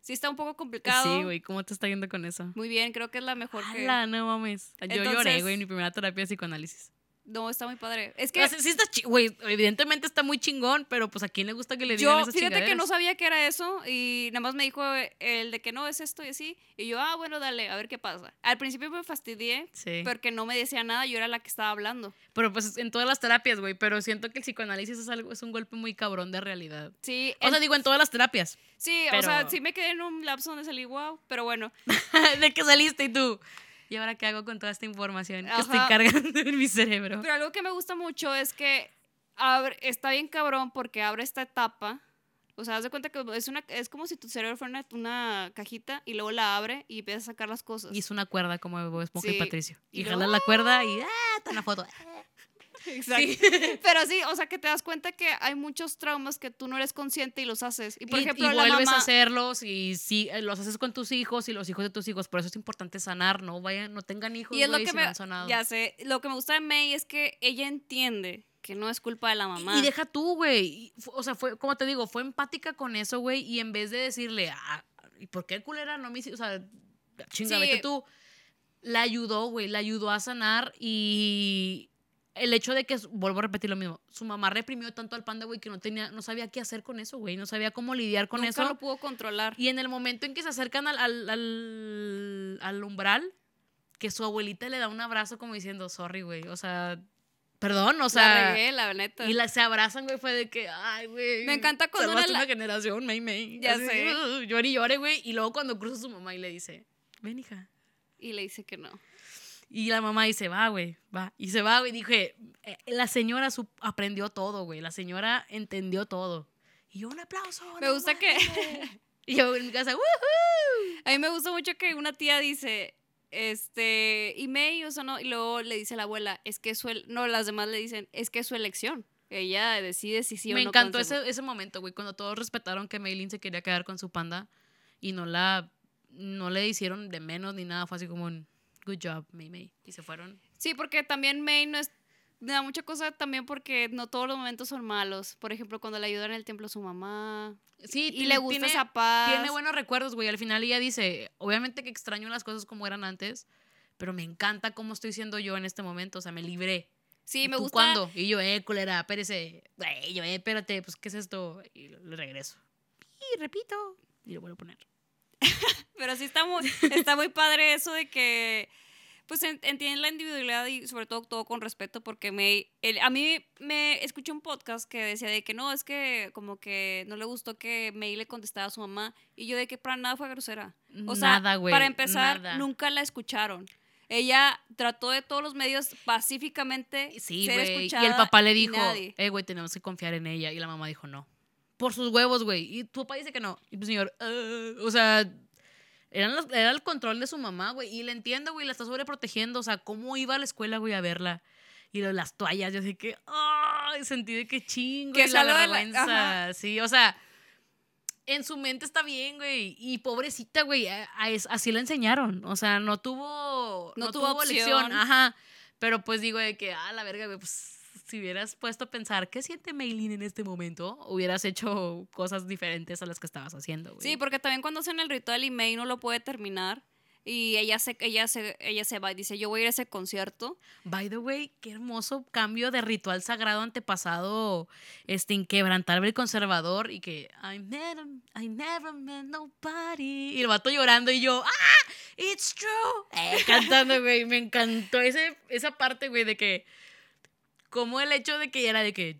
Sí, está un poco complicado. Sí, güey, ¿cómo te está yendo con eso? Muy bien, creo que es la mejor que... Ala, no mames. Yo lloré, güey, en mi primera terapia de psicoanálisis. No, está muy padre. Es Que, sí está güey, evidentemente está muy chingón, pero pues a quién le gusta que le digan yo, esas fíjate que no sabía que era eso y nada más me dijo el de que no es esto y así. Y yo, ah, bueno, dale, a ver qué pasa. Al principio me fastidié Sí. porque no me decía nada, yo era la que estaba hablando. Pero pues en todas las terapias, güey, pero siento que el psicoanálisis es algo es un golpe muy cabrón de realidad. Sí, O sea, digo en todas las terapias. sí, o sea, sí me quedé en un lapso donde salí, wow, pero bueno. de que saliste y tú. ¿Y ahora qué hago con toda esta información que estoy Ajá. cargando en mi cerebro? Pero algo que me gusta mucho es que abre- está bien cabrón porque abre esta etapa. O sea, haz de cuenta que es, una, es como si tu cerebro fuera una, una cajita y luego la abre y empieza a sacar las cosas. Y es una cuerda como Esponja y Sí. Patricio. Y, Y jala luego- la cuerda y ¡ah! Está en la foto. Exacto. Pero sí, o sea, que te das cuenta que hay muchos traumas que tú no eres consciente y los haces. Y por y, ejemplo, y la vuelves mamá, a hacerlos y sí, eh, los haces con tus hijos y los hijos de tus hijos. Por eso es importante sanar, ¿no? Vayan, no tengan hijos, y es lo que si me no han sonado. ya sé, lo que me gusta de May es que ella entiende que no es culpa de la mamá. Y deja tú, güey. O sea, fue, como te digo, fue empática con eso, güey. Y en vez de decirle, ah, ¿y por qué culera no me hiciste? O sea, chinga, Sí. vete tú. La ayudó, güey. La ayudó a sanar y el hecho de que, vuelvo a repetir lo mismo, su mamá reprimió tanto al panda, güey, que no tenía, no sabía qué hacer con eso, güey. No sabía cómo lidiar con Nunca eso. lo pudo controlar. Y en el momento en que se acercan al, al, al- al umbral, que su abuelita le da un abrazo como diciendo, sorry, güey. O sea, perdón, o sea. la regué, la neta. Y la, se abrazan, güey, fue de que, ay, güey. Me encanta cuando una la- una generación, May May. Ya Así, sé. Llore y llore, güey. Y luego cuando cruza su mamá y le dice, ven, hija. Y le dice que no. Y la mamá dice, va, güey, va. Y se va, güey. Dije, eh, la señora aprendió todo, güey. La señora entendió todo. Y yo, un aplauso. Me no gusta que mames". Y yo en mi casa, ¡woohoo! a mí me gusta mucho que una tía dice, este, y May, o sea, no, y luego le dice la abuela, es que su, no, las demás le dicen, es que es su elección. Ella decide si sí o Me no. encantó con su- ese, ese momento, güey, cuando todos respetaron que Maylin se quería quedar con su panda y no la no le hicieron de menos ni nada, fue así como un good job, May May. Y se fueron. Sí, porque también May no es, me da mucha cosa también porque no todos los momentos son malos. Por ejemplo, cuando le ayudan en el templo a su mamá. Sí, Y tiene- le gusta tiene- esa paz. Tiene buenos recuerdos, güey. Al final ella dice, obviamente que extraño las cosas como eran antes, pero me encanta cómo estoy siendo yo en este momento. O sea, me libré. Sí, ¿Y me tú gusta. cuándo? Y yo, eh, culera, espérese. Güey, yo, eh, espérate, pues, ¿qué es esto? Y le regreso. Y repito. Y lo vuelvo a poner. Pero sí está muy, está muy padre eso de que pues en- entienden la individualidad y sobre todo todo con respeto porque me el- a mí me escuché un podcast que decía de que no es que como que no le gustó que May le contestara a su mamá y yo de que para nada fue grosera o sea Nada, güey, para empezar nada. nunca la escucharon ella trató de todos los medios pacíficamente Sí, ser güey. Y escuchada el papá le dijo, eh, güey, tenemos que confiar en ella. Y la mamá dijo, no. Por sus huevos, güey. Y tu papá dice que no. Y pues, señor, "Ah", o sea, eran los- era el control de su mamá, güey. Y le entiendo, güey, la está sobreprotegiendo. O sea, ¿cómo iba a la escuela, güey, a verla? Y lo de las toallas, yo sé que, ¡ay! Sentí de que chingo. Que y la vergüenza. Sí, o sea, en su mente está bien, güey. Y pobrecita, güey, así la enseñaron. O sea, no tuvo, No no, tuvo lección. opción. Ajá. Pero pues digo de que, ah, la verga, güey, pues si hubieras puesto a pensar, ¿qué siente Maylin en este momento? Hubieras hecho cosas diferentes a las que estabas haciendo, güey. Sí, porque también cuando hacen el ritual y May no lo puede terminar y ella se, ella se, ella se va y dice, yo voy a ir a ese concierto. By the way, qué hermoso cambio de ritual sagrado antepasado, este inquebrantable y conservador, y que I never, I never met nobody. Y el vato llorando y yo, ¡ah! It's true. Eh, cantando, güey. Me encantó ese, esa parte, güey, de que. Como el hecho de que era de que.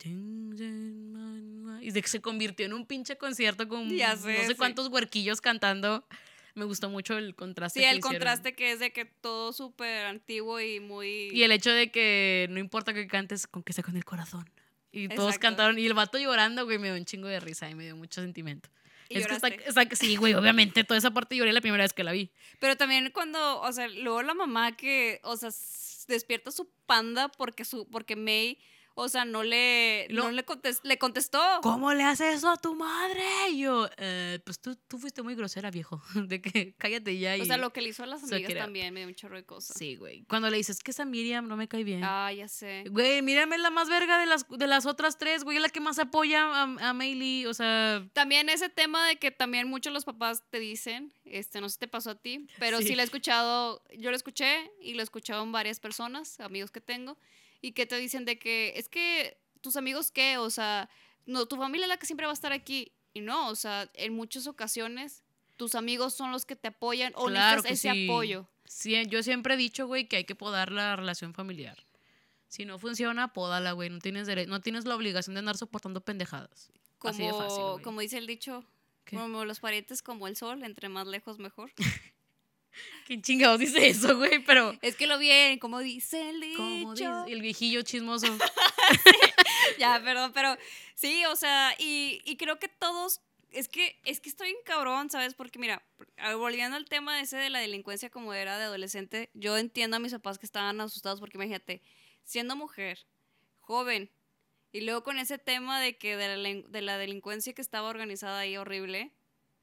Y de que se convirtió en un pinche concierto con Ya sé, no sé sí. cuántos huerquillos cantando. Me gustó mucho el contraste. Sí, que el hicieron. contraste que es de que todo súper antiguo y muy... Y el hecho de que no importa que cantes, con que sea con el corazón. Y todos Exacto. cantaron. Y el vato llorando, güey, me dio un chingo de risa y me dio mucho sentimiento. Y es que está, lloraste. está- sí, güey, obviamente, toda esa parte lloré la primera vez que la vi. Pero también cuando, o sea, luego la mamá que, o sea, despierta su panda porque su porque May, o sea, no le no le, contes- le contestó. ¿Cómo le haces eso a tu madre? Y yo, "Eh, pues tú, tú fuiste muy grosera, viejo. De que cállate ya. Y... O sea, lo que le hizo a las amigas también me dio un chorro de cosas. Sí, güey. Cuando le dices que esa Miriam no me cae bien. Ah, ya sé. Güey, mírame la más verga de las, de las otras tres, güey, la que más apoya a, a Maylee, o sea... También ese tema de que también muchos los papás te dicen, este, no sé si te pasó a ti, pero sí, Sí. lo he escuchado, yo lo escuché y lo he escuchado en varias personas, amigos que tengo, y que te dicen de que es que tus amigos qué, o sea, no, tu familia es la que siempre va a estar aquí. Y no, o sea, en muchas ocasiones tus amigos son los que te apoyan o Claro necesitas ese sí. apoyo. Sí, yo siempre he dicho, güey, que hay que podar la relación familiar. Si no funciona, pódala, güey. No tienes, dere- no tienes la obligación de andar soportando pendejadas. Como, Así de fácil, güey. como dice el dicho, ¿Qué? como los parientes como el sol, entre más lejos mejor. ¿Quién chingados dice eso, güey? Pero... es que lo bien, como dice el dicho. Como dice el viejillo chismoso. Ya, perdón, pero sí, o sea, y, y creo que todos, es que, es que estoy en cabrón, ¿sabes? Porque mira, volviendo al tema ese de la delincuencia como era de adolescente, yo entiendo a mis papás que estaban asustados porque imagínate, siendo mujer, joven, y luego con ese tema de que de la, de la delincuencia que estaba organizada ahí horrible,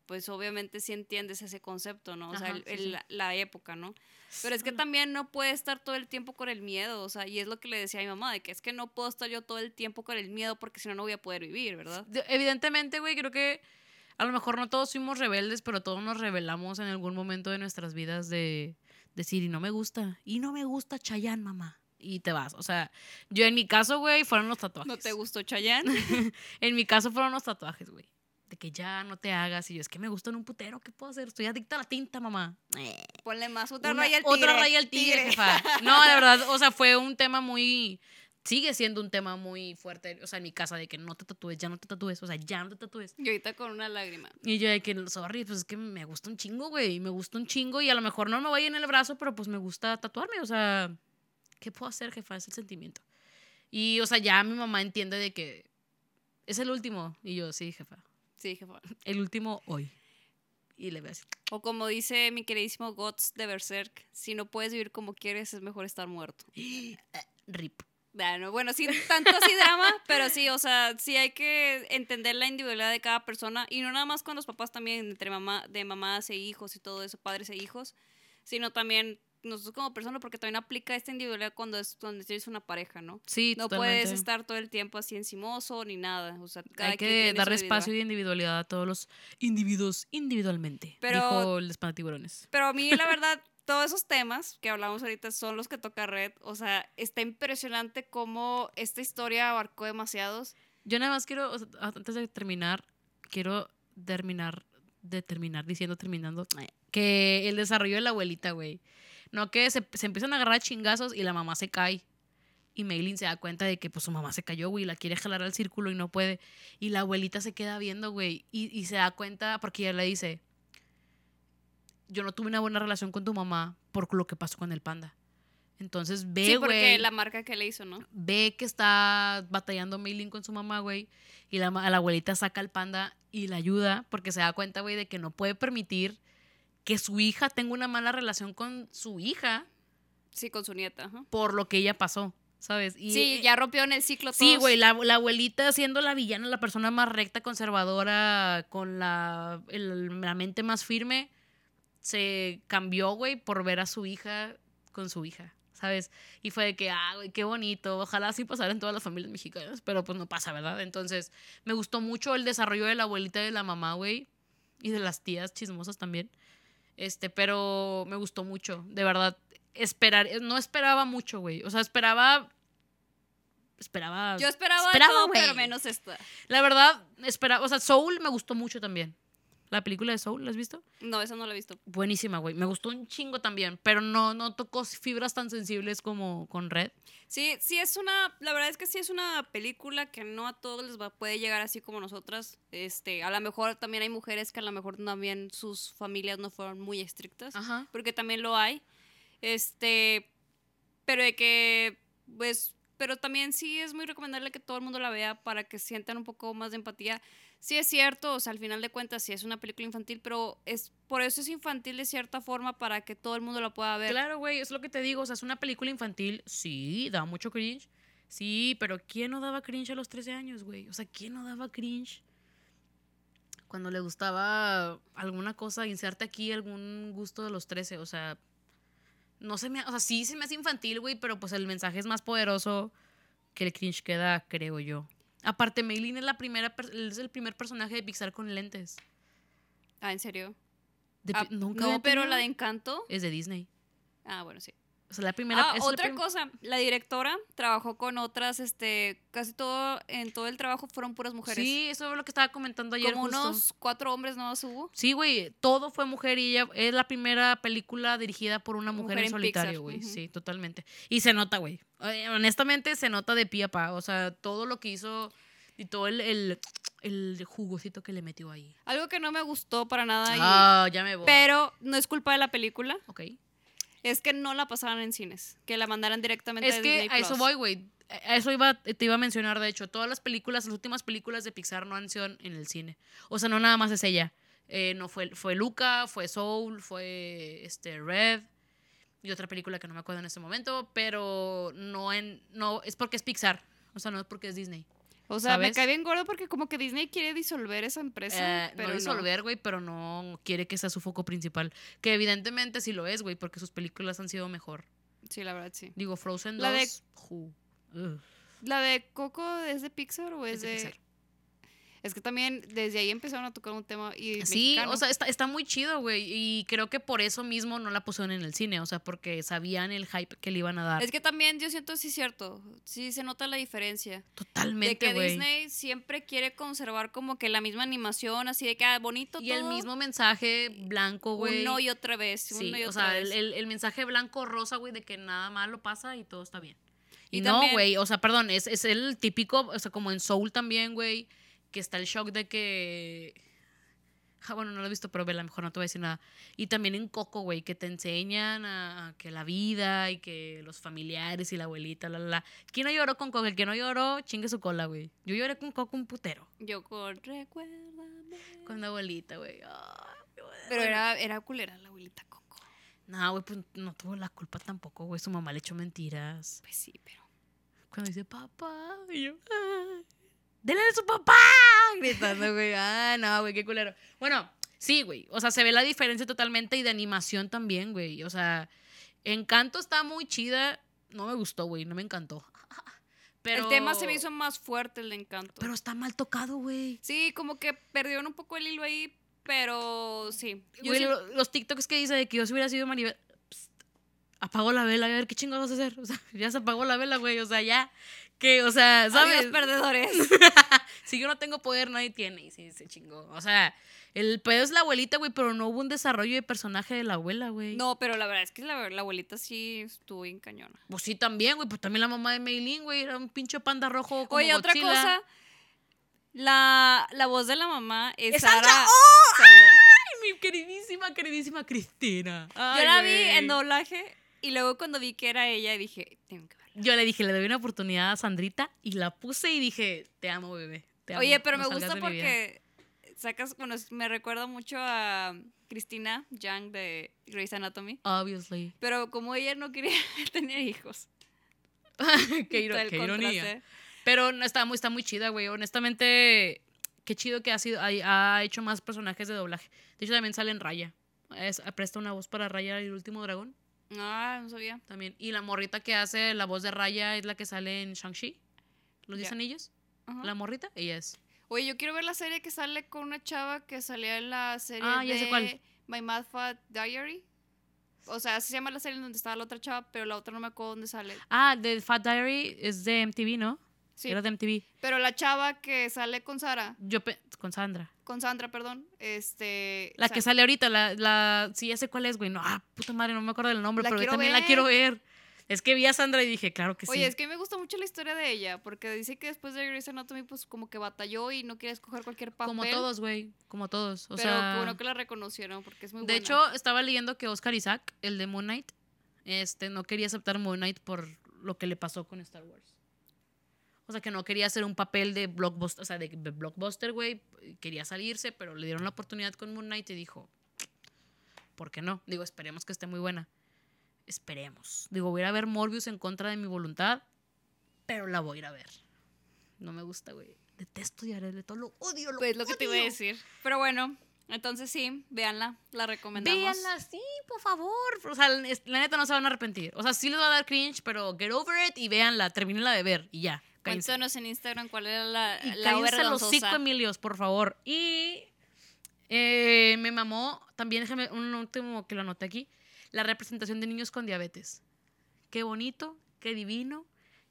pues obviamente sí entiendes ese concepto, ¿no? O sea, el- sí, el- sí. La, la época, ¿no? Pero es que también no puede estar todo el tiempo con el miedo, o sea, y es lo que le decía a mi mamá, de que es que no puedo estar yo todo el tiempo con el miedo porque si no, no voy a poder vivir, ¿verdad? De- Evidentemente, güey, creo que a lo mejor no todos fuimos rebeldes, pero todos nos rebelamos en algún momento de nuestras vidas de decir, y no me gusta, y no me gusta Chayanne, mamá. Y te vas. O sea, yo en mi caso, güey, fueron los tatuajes. ¿No te gustó Chayanne? En mi caso fueron los tatuajes, güey. De que ya no te hagas. Y yo, es que me gustan un putero. ¿Qué puedo hacer? Estoy adicta a la tinta, mamá. Eh, Ponle más otra una- raya al tigre. Otra raya al tigre, jefa. No, la verdad, o sea, fue un tema muy. Sigue siendo un tema muy fuerte. O sea, en mi casa, de que no te tatúes, ya no te tatúes. O sea, ya no te tatúes. Y ahorita con una lágrima. Y yo de que, sorry, pues es que me gusta un chingo, güey. Me gusta un chingo. Y a lo mejor no me vaya en el brazo, pero pues me gusta tatuarme. O sea, ¿qué puedo hacer, jefa? Es el sentimiento. Y, o sea, ya mi mamá entiende de que es el último. Y yo, sí, jefa. Sí, jefa. El último hoy. Y le decir, O como dice mi queridísimo Gots de Berserk, si no puedes vivir como quieres, es mejor estar muerto. rip. Bueno, bueno, sí, tanto así drama, pero sí, o sea, sí hay que entender la individualidad de cada persona y no nada más con los papás también, entre mamá, de mamás e hijos y todo eso, padres e hijos, sino también nosotros como personas, porque también aplica esta individualidad cuando es cuando tienes una pareja, ¿no? Sí, No totalmente. puedes estar todo el tiempo así encimoso ni nada. O sea, cada Hay que individual. espacio y individualidad a todos los individuos individualmente. Pero- dijo el espantatiburones. Pero a mí, la verdad, todos esos temas que hablamos ahorita son los que toca Red. O sea, está impresionante cómo esta historia abarcó demasiados. Yo nada más quiero, o sea, antes de terminar, quiero terminar, de terminar diciendo, terminando, que el desarrollo de la abuelita, güey. No que se, se empiezan a agarrar chingazos y la mamá se cae. Y Maylin se da cuenta de que pues su mamá se cayó, güey, y la quiere jalar al círculo y no puede. Y la abuelita se queda viendo, güey, y, y se da cuenta porque ella le dice, yo no tuve una buena relación con tu mamá por lo que pasó con el panda. Entonces ve, sí, güey porque la marca que le hizo, ¿no? ve que está batallando Maylin con su mamá, güey, y la, la abuelita saca al panda y la ayuda porque se da cuenta, güey, de que no puede permitir que su hija tenga una mala relación con su hija Sí, con su nieta. ajá. por lo que ella pasó, ¿sabes? Y, sí, ya rompió en el ciclo Sí, todos. güey, la, la abuelita siendo la villana, la persona más recta, conservadora, con la, el- la mente más firme, se cambió, güey, por ver a su hija con su hija, ¿sabes? Y fue de que, ah, güey, qué bonito, ojalá así pasara en todas las familias mexicanas, pero pues no pasa, ¿verdad? Entonces, me gustó mucho el desarrollo de la abuelita y de la mamá, güey, y de las tías chismosas también. Este, pero me gustó mucho, de verdad. Esperar, no esperaba mucho, güey. O sea, esperaba. Esperaba. Yo esperaba, Esperaba, todo, pero menos esta. La verdad, esperaba. O sea, Soul me gustó mucho también. La película de Soul, ¿la has visto? No, esa no la he visto. Buenísima, güey. Me gustó un chingo también. Pero no, no tocó fibras tan sensibles como con Red. Sí, sí es una, la verdad es que sí es una película que no a todos les va, puede llegar así como nosotras. Este, a lo mejor también hay mujeres que a lo mejor también sus familias no fueron muy estrictas, Ajá. porque también lo hay. Este, pero de que, pues, pero también sí es muy recomendable que todo el mundo la vea para que sientan un poco más de empatía. Sí es cierto, o sea, al final de cuentas sí es una película infantil, pero es por eso es infantil de cierta forma para que todo el mundo la pueda ver. Claro, güey, es lo que te digo. O sea, es una película infantil. Sí, da mucho cringe. Sí, pero ¿quién no daba cringe a los 13 años, güey? O sea, ¿quién no daba cringe? Cuando le gustaba alguna cosa, inserte aquí algún gusto de los 13. O sea, no se me. O sea, sí se me hace infantil, güey, pero pues el mensaje es más poderoso que el cringe que da, creo yo. Aparte, Maylin es, la primera, es el primer personaje de Pixar con lentes. Ah, ¿en serio? De Ah, Pi- ¿Nunca no, pero la de Encanto. Es de Disney. Ah, bueno, sí. O sea, la primera. Ah, la otra prim- cosa, la directora trabajó con otras, este, casi todo, en todo el trabajo fueron puras mujeres. Sí, eso es lo que estaba comentando ayer. Como justo. unos cuatro hombres no hubo. Sí, güey, todo fue mujer y ella es la primera película dirigida por una mujer, Mujer en en solitario, güey. Sí, totalmente. Y se nota, güey. Honestamente, se nota de pie a pa. O sea, todo lo que hizo y todo el, el, el jugocito que le metió ahí. Algo que no me gustó para nada, y- Ah, ya me voy. pero no es culpa de la película, Ok. Es que no la pasaban en cines, que la mandaran directamente Es a que Disney a eso voy, güey. A eso iba, te iba a mencionar, de hecho. Todas las películas, las últimas películas de Pixar no han sido en el cine. O sea, no nada más es ella. Eh, no fue, fue Luca, fue Soul, fue este Red y otra película que no me acuerdo en este momento, pero no en no es porque es Pixar, o sea, no es porque es Disney. O sea, me cae bien gordo porque como que Disney quiere disolver esa empresa, Eh, pero no disolver, güey, pero no quiere que sea su foco principal, que evidentemente sí lo es, güey, porque sus películas han sido mejor. Sí, la verdad, sí. Digo, Frozen 2. La de- ju- ugh, ¿La de Coco es de Pixar o es, es de de...? Pixar. Es que también desde ahí empezaron a tocar un tema y Sí, mexicano. o sea, está, está muy chido, güey. Y creo que por eso mismo no la pusieron en el cine. O sea, porque sabían el hype que le iban a dar. Es que también yo siento, sí, cierto. Sí, se nota la diferencia. de Totalmente, que güey. Disney siempre quiere conservar como que la misma animación, así de que ah, bonito Y el mismo mensaje blanco, güey. Uno y otra vez, Sí, uno y o otra sea, vez. el, el- el mensaje blanco-rosa, güey, de que nada malo pasa y todo está bien. Y, Y no, güey, o sea, perdón, es, es el típico, o sea, como en Soul también, güey, que está el shock de que... Ah, bueno, no lo he visto, pero ve, a lo mejor no te voy a decir nada. Y también en Coco, güey, que te enseñan a, a que la vida y que los familiares y la abuelita, la, la, la. ¿Quién no lloró con Coco? El que no lloró, chingue su cola, güey. Yo lloré con Coco un putero. Yo con recuérdame. Con la abuelita, güey. Pero era, era culera la abuelita Coco. No, güey, pues no tuvo la culpa tampoco, güey. Su mamá le echó mentiras. Pues sí, pero. Cuando dice papá, y yo, "Ah, ¡Dele a su papá! Gritando, güey. Ah, no, güey, qué culero. Bueno, sí, güey. O sea, se ve la diferencia totalmente y de animación también, güey. O sea, Encanto está muy chida. No me gustó, güey. No me encantó. Pero, El tema se me hizo más fuerte, el de Encanto. Pero está mal tocado, güey. sí, como que perdieron un poco el hilo ahí, pero sí. Güey, los TikToks que dice de que yo si hubiera sido Maribel. apagó la vela, a ver qué chingados vas a hacer. O sea, ya se apagó la vela, güey. O sea, ya. Que, o sea, ¿sabes? Adiós, perdedores. si yo no tengo poder, nadie tiene. Y sí, se chingó. O sea, el pedo es la abuelita, güey, pero no hubo un desarrollo de personaje de la abuela, güey. No, pero la verdad es que la, la abuelita sí estuvo bien cañona. Pues sí, también, güey. Pues también la mamá de Meilin, güey, era un pinche panda rojo. Como Oye, otra cosa. La, la voz de la mamá es, ¡Es. Sandra! Sandra. Ay, mi queridísima, queridísima Cristina. Yo la vi güey. en doblaje y luego cuando vi que era ella dije, tengo que. Yo le dije, le doy una oportunidad a Sandrita y la puse y dije, te amo, bebé. te amo, Oye, pero no me gusta de mi vida". porque sacas, bueno, me recuerda mucho a Cristina Young de Grey's Anatomy. Obviously. Pero como ella no quería tener hijos. qué, ironía. Pero no, está, muy, está muy chida, güey. Honestamente, qué chido que ha, sido, ha, ha hecho más personajes de doblaje. De hecho, también sale en Raya. Es- presta una voz para Raya, el último dragón. Ah, no sabía. También. Y la morrita que hace la voz de Raya es la que sale en Shang-Chi. ¿Los Ya. diez anillos? Ajá. La morrita, ella es. Oye, yo quiero ver la serie que sale con una chava que salía en la serie Ah, ya sé de cuál. My Mad Fat Diary. O sea, así se llama la serie en donde estaba la otra chava, pero la otra no me acuerdo dónde sale. Ah, The Fat Diary es de MTV, ¿no? Sí. Era de MTV. Pero la chava que sale con Sara, Yo, con Sandra. con Sandra, perdón, este... La que sale ahorita, la, la. Sí, ya sé cuál es, güey. No, ah, puta madre, no me acuerdo del nombre, La pero yo también la quiero ver. Es que vi a Sandra y dije, claro que sí. Oye, es que me gusta mucho la historia de ella, porque dice que después de Grey's Anatomy, pues como que batalló y no quiere escoger cualquier papel. como todos, güey. Como todos. O pero sea. bueno que la reconocieron, porque es muy de buena. hecho, estaba leyendo que Oscar Isaac, el de Moon Knight, este, no quería aceptar Moon Knight por lo que le pasó con Star Wars. O sea, que no quería hacer un papel de blockbuster, o sea, de de blockbuster, güey. Quería salirse, pero le dieron la oportunidad con Moon Knight y dijo, ¿por qué no? Digo, esperemos que esté muy buena. Esperemos. Digo, voy a ir a ver Morbius en contra de mi voluntad, pero la voy a ir a ver. No me gusta, güey. Detesto Jared Leto, lo odio, lo Pues lo que te iba a decir. Pero bueno, entonces sí, véanla, la recomendamos. Véanla, sí, por favor. O sea, la neta no se van a arrepentir. O sea, sí les va a dar cringe, pero get over it y véanla, termínenla de ver y ya. Cuéntanos en Instagram cuál era la, Y la los cinco Emilios, por favor. Y eh, me mamó, también déjame un último que lo anoté aquí, la representación de niños con diabetes. Qué bonito, qué divino.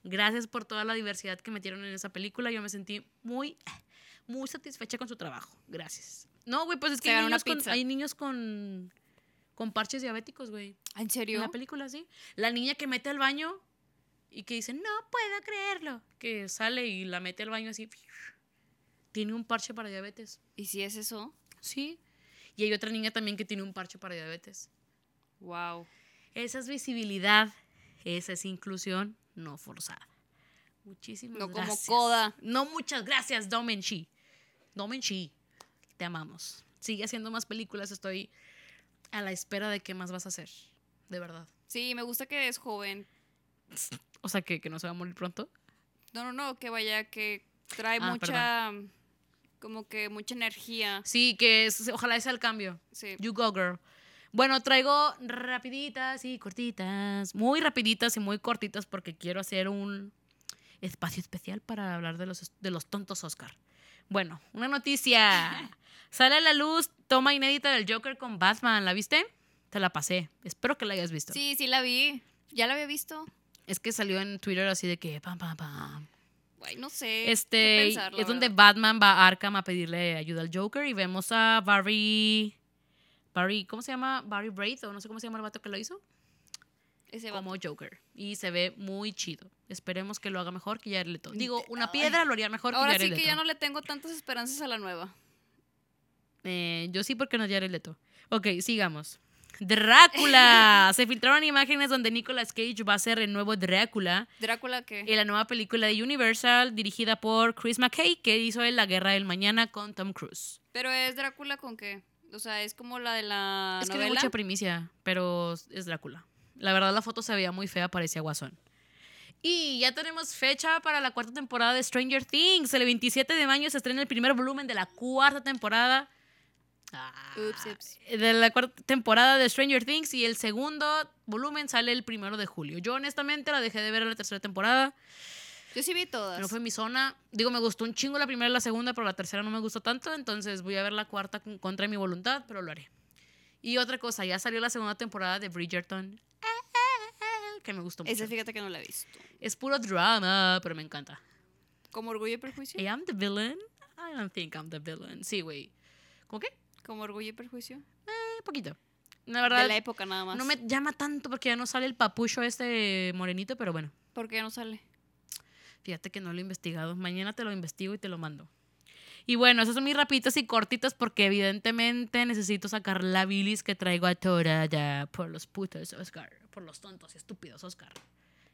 Gracias por toda la diversidad que metieron en esa película. Yo me sentí muy, muy satisfecha con su trabajo. Gracias. No, güey, pues es que hay niños, con, pizza. hay niños con, con parches diabéticos, güey. ¿En En serio? la película, sí. La niña que mete al baño y que dice, no puedo creerlo. Que sale y la mete al baño así. Tiene un parche para diabetes. ¿Y si es eso? Sí. Y hay otra niña también que tiene un parche para diabetes. Wow. Esa es visibilidad. Esa es inclusión no forzada. Muchísimas No como gracias. Coda. No, muchas gracias, Domenchi. Domenchi, te amamos. Sigue haciendo más películas. Estoy a la espera de qué más vas a hacer. De verdad. Sí, me gusta que es joven. O sea, que, que no se va a morir pronto. No, no, no, que vaya, que trae Ah, mucha, como que mucha energía. Sí, que es, ojalá sea el cambio. Sí. You go, girl. Bueno, traigo rapiditas y cortitas. Muy rapiditas y muy cortitas porque quiero hacer un espacio especial para hablar de los, de los tontos Oscar. Bueno, una noticia. Sale a la luz toma inédita del Joker con Batman. ¿La viste? Te la pasé. Espero que la hayas visto. Sí, sí la vi. Ya la había visto. Es que salió en Twitter así de que pam, pam, pam. Ay, no sé. Este pensar, es donde verdad. Batman va a Arkham a pedirle ayuda al Joker y vemos a Barry. Barry, ¿cómo se llama? Barry Braith, o no sé cómo se llama el vato que lo hizo, Ese como Joker. Y se ve muy chido. Esperemos que lo haga mejor que Jared Leto. Digo, una piedra lo haría mejor Ahora que Jared sí que Leto. ya no le tengo tantas esperanzas a la nueva. Eh, yo sí, porque no es Jared Leto. Ok, sigamos. Drácula. se filtraron imágenes donde Nicolas Cage va a ser el nuevo Drácula Drácula que en la nueva película de Universal dirigida por Chris McKay, que hizo en La Guerra del Mañana con Tom Cruise. Pero es Drácula con qué? O sea, es como la de la Es que hay mucha primicia, pero es Drácula. La verdad, la foto se veía muy fea, parecía guasón. Y ya tenemos fecha para la cuarta temporada de Stranger Things. El 27 de mayo se estrena el primer volumen de la cuarta temporada. Ah, Ups, ups. De la cuarta temporada de Stranger Things y el segundo volumen sale el primero de julio. Yo honestamente la dejé de ver en la tercera temporada. Yo sí vi todas. No fue mi zona. Digo, me gustó un chingo la primera y la segunda, pero la tercera no me gustó tanto. Entonces voy a ver la cuarta con- contra mi voluntad, pero lo haré. Y otra cosa, ya salió la segunda temporada de Bridgerton. Que me gustó mucho. Esa fíjate que no la he visto. Es puro drama, pero me encanta. ¿Como Orgullo y Perjuicio? I am the villain. I don't think I'm the villain. Sí, güey. ¿Cómo qué? ¿Como Orgullo y Perjuicio? Eh, poquito. La verdad, De la época nada más. no me llama tanto porque ya no sale el papucho este morenito, pero bueno. ¿Por qué no sale? Fíjate que no lo he investigado. Mañana te lo investigo y te lo mando. Y bueno, esas son mis rapitas y cortitas porque evidentemente necesito sacar la bilis que traigo atorada por los putos Oscar. Por los tontos y estúpidos Oscar.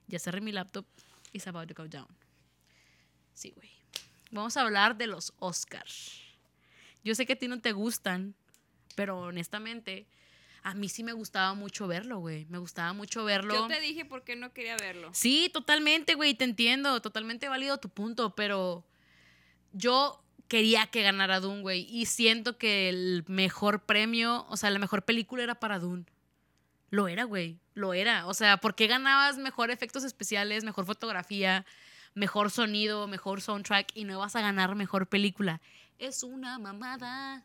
Ya cerré mi laptop. It's about to go down. Sí, güey. Vamos a hablar de los Oscars. Yo sé que a ti no te gustan, pero honestamente, a mí sí me gustaba mucho verlo, güey. Me gustaba mucho verlo. Yo te dije por qué no quería verlo. Sí, totalmente, güey, te entiendo, totalmente válido tu punto, pero yo quería que ganara Dune, güey, y siento que el mejor premio, o sea, la mejor película era para Dune. Lo era, güey, lo era. O sea, ¿por qué ganabas mejor efectos especiales, mejor fotografía, mejor sonido, mejor soundtrack y no vas a ganar mejor película? Es una mamada.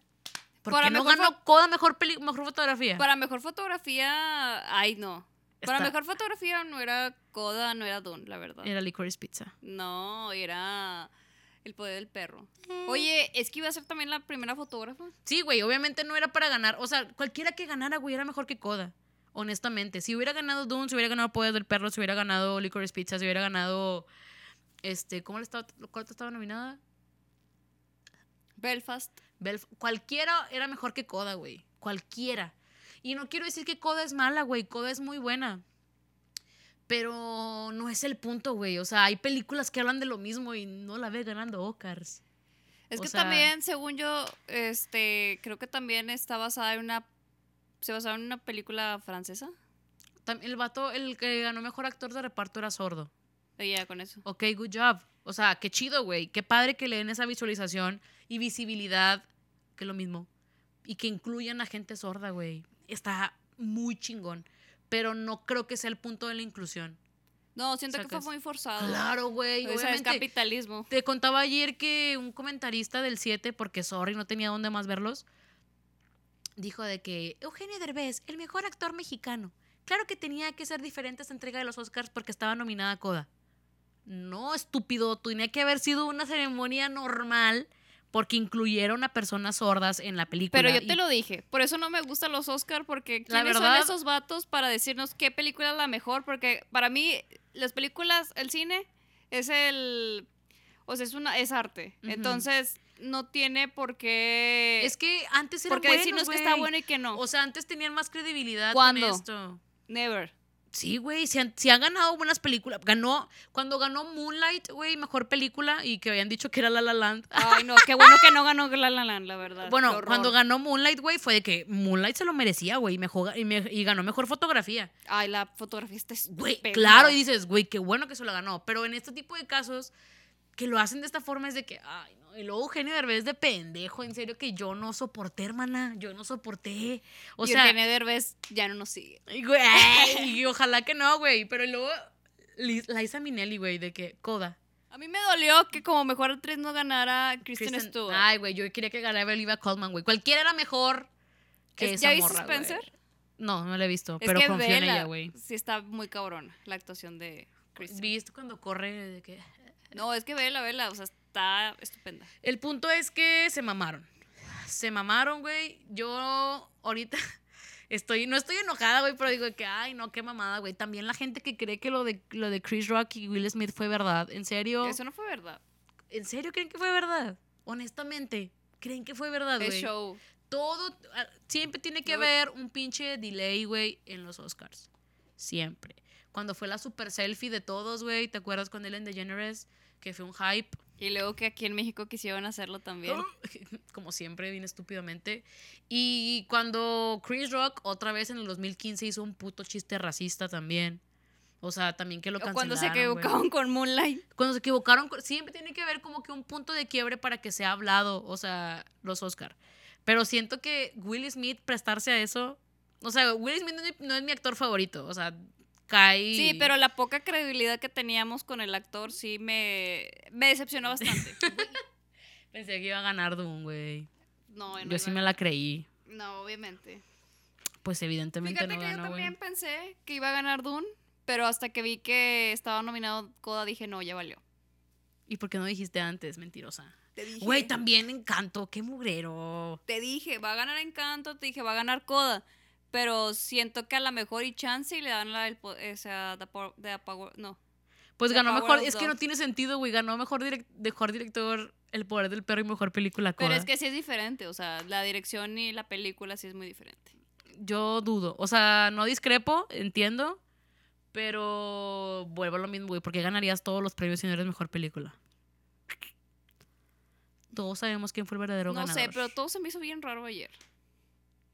¿Por Para qué no mejor ganó Coda mejor, mejor fotografía? Para mejor fotografía, ay no. Para Está- mejor fotografía no era Coda, no era Dune, la verdad. Era Licorice Pizza. No, era El poder del perro. Eh. Oye, es que iba a ser también la primera fotógrafa. Sí, güey, obviamente no era para ganar. O sea, cualquiera que ganara, güey, era mejor que Coda. Honestamente. Si hubiera ganado Dune, si hubiera ganado Poder del Perro, si hubiera ganado Licorice Pizza, si hubiera ganado. Este, ¿cómo le estaba, cuál estaba nominada? Belfast. Belf- cualquiera era mejor que Coda, güey. Cualquiera. Y no quiero decir que Coda es mala, güey. Coda es muy buena. Pero no es el punto, güey. O sea, hay películas que hablan de lo mismo y no la ve ganando Oscars. Es O que sea- también, según yo, este, creo que también está basada en una, se basaba en una película francesa. El vato, el que ganó mejor actor de reparto era sordo. Ya con eso. Ok, good job. O sea, qué chido, güey. Qué padre que le den esa visualización y visibilidad, que es lo mismo. Y que incluyan a gente sorda, güey. Está muy chingón. Pero no creo que sea el punto de la inclusión. No, siento que fue muy forzado. Claro, güey. O sea, es capitalismo. Te contaba ayer que un comentarista del 7, porque sorry, no tenía dónde más verlos, dijo de que Eugenio Derbez, el mejor actor mexicano. Claro que tenía que ser diferente esta entrega de los Oscars porque estaba nominada a Coda. No, estúpido, tenía que haber sido una ceremonia normal porque incluyeron a personas sordas en la película. Pero yo te lo dije. Por eso no me gustan los Oscar porque La ¿quiénes verdad- son esos vatos para decirnos qué película es la mejor? Porque para mí las películas, el cine es el o sea, es una es arte. Entonces, no tiene por qué Es que antes era porque decirnos que está bueno y que no. O sea, antes tenían más credibilidad ¿Cuándo? con esto. Never. Sí, güey, si han, ganado buenas películas. Ganó, cuando ganó Moonlight, güey, mejor película, y que habían dicho que era La La Land. Ay, no, qué bueno que no ganó La La Land, la verdad. Bueno, cuando ganó Moonlight, güey, fue de que Moonlight se lo merecía, güey, y, mejor- y, me- y ganó mejor fotografía. Ay, la fotografía está Güey, claro, y dices, güey, qué bueno que se lo ganó. Pero en este tipo de casos, que lo hacen de esta forma es de que, ay, no. Y luego Eugenio Derbez de pendejo, en serio, que yo no soporté, hermana. Yo no soporté. O y sea, Eugenio Derbez ya no nos sigue. y, güey, y ojalá que no, güey. Pero luego, Liz- Liza Minnelli, güey, de que, coda. A mí me dolió que como mejor actriz no ganara Kristen, Kristen- Stewart. Ay, güey, yo quería que ganara Olivia Colman, güey. Cualquiera era mejor que Es- esa ¿Ya viste. Spencer? No, no la he visto, Es pero confío en ella, güey. Sí está muy cabrón la actuación de Kristen. ¿Viste cuando corre de que... No, es que vela, vela, o sea, está estupenda. El punto es que se mamaron. Se mamaron, güey. Yo ahorita estoy, no estoy enojada, güey, pero digo que, ay, no, qué mamada, güey. También la gente que cree que lo de, lo de Chris Rock y Will Smith fue verdad. ¿En serio? Eso no fue verdad. ¿En serio creen que fue verdad? Honestamente, ¿creen que fue verdad, güey? show. Todo, ah, siempre tiene que No. haber un pinche delay, güey, en los Oscars. Siempre. Cuando fue la super selfie de todos, güey, ¿te acuerdas con Ellen DeGeneres? Que fue un hype. Y luego que aquí en México quisieron hacerlo también. Como siempre, bien estúpidamente. Y cuando Chris Rock otra vez en el 2015 hizo un puto chiste racista también. O sea, también que lo O cancelaron. cuando se equivocaron con Moonlight. Cuando se equivocaron, siempre tiene que haber como que un punto de quiebre para que sea hablado, o sea, los Oscar. Pero siento que Will Smith prestarse a eso. O sea, Will Smith no es mi, no es mi actor favorito. O sea, cae. Sí, pero la poca credibilidad que teníamos con el actor sí me, me decepcionó bastante. Pensé que iba a ganar Doom, güey. No, no Yo sí me la creí. No, obviamente. Pues evidentemente Fíjate no que yo ganó, güey. también pensé que iba a ganar Dune, pero hasta que vi que estaba nominado Coda dije, no, ya valió. ¿Y por qué no dijiste antes, mentirosa? Te dije, Güey, también Encanto, qué mugrero. te dije, va a ganar Encanto, te dije, va a ganar Coda, pero siento que a la mejor y chance y le dan la del, o sea, the power- the power- no. Pues The ganó mejor, es que no tiene sentido, güey. Ganó mejor, direc- mejor director El Poder del Perro y mejor película Pero Coda. es que sí es diferente, o sea, la dirección y la película sí es muy diferente. Yo dudo. O sea, no discrepo, entiendo. Pero vuelvo a lo mismo, güey. porque ganarías todos los premios si no eres mejor película? Todos sabemos quién fue el verdadero No ganador. sé, pero todo se me hizo bien raro ayer.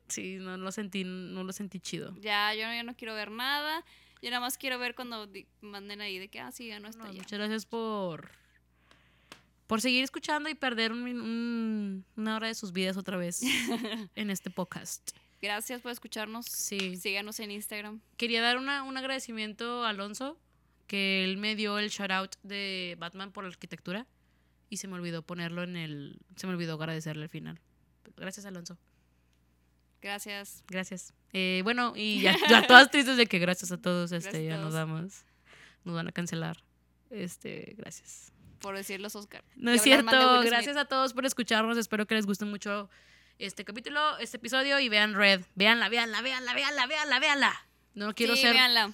Sí, no lo sentí, no lo sentí chido. Ya, yo ya no quiero ver nada. Yo nada más quiero ver cuando manden ahí de que, ah, sí, ganó esta No, ya. muchas gracias por por seguir escuchando y perder un min- un- una hora de sus vidas otra vez en este podcast. Gracias por escucharnos. Sí. Síganos en Instagram. Quería dar una- un agradecimiento a Alonso, que él me dio el shout out de Batman por la arquitectura y se me olvidó ponerlo en el. Se me olvidó agradecerle al final. Gracias, Alonso. Gracias. Gracias. Eh, bueno, y ya, ya todas tristes de que gracias a todos, este, Gracias ya nos damos. Nos van a cancelar. Este, gracias. Por decir los Oscar. No es cierto. Gracias a todos por escucharnos. Espero que les guste mucho este capítulo, este episodio y vean Red. Veanla, veanla, veanla, veanla, veanla, veanla. No quiero sí, ser. véanla.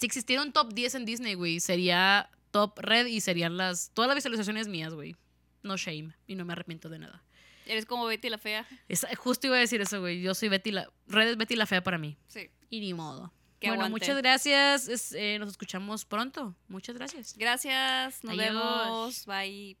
Si existiera un top 10 en Disney, güey, sería top Red y serían las. Todas las visualizaciones mías, güey. No shame. Y no me arrepiento de nada. Eres como Betty la fea. Es- justo iba a decir eso, güey. Yo soy Betty la. Red es Betty la fea para mí. Sí. Y ni modo. Que bueno, aguante. muchas gracias. Es- eh, nos escuchamos pronto. Muchas gracias. Gracias. Nos Adiós. vemos. Bye.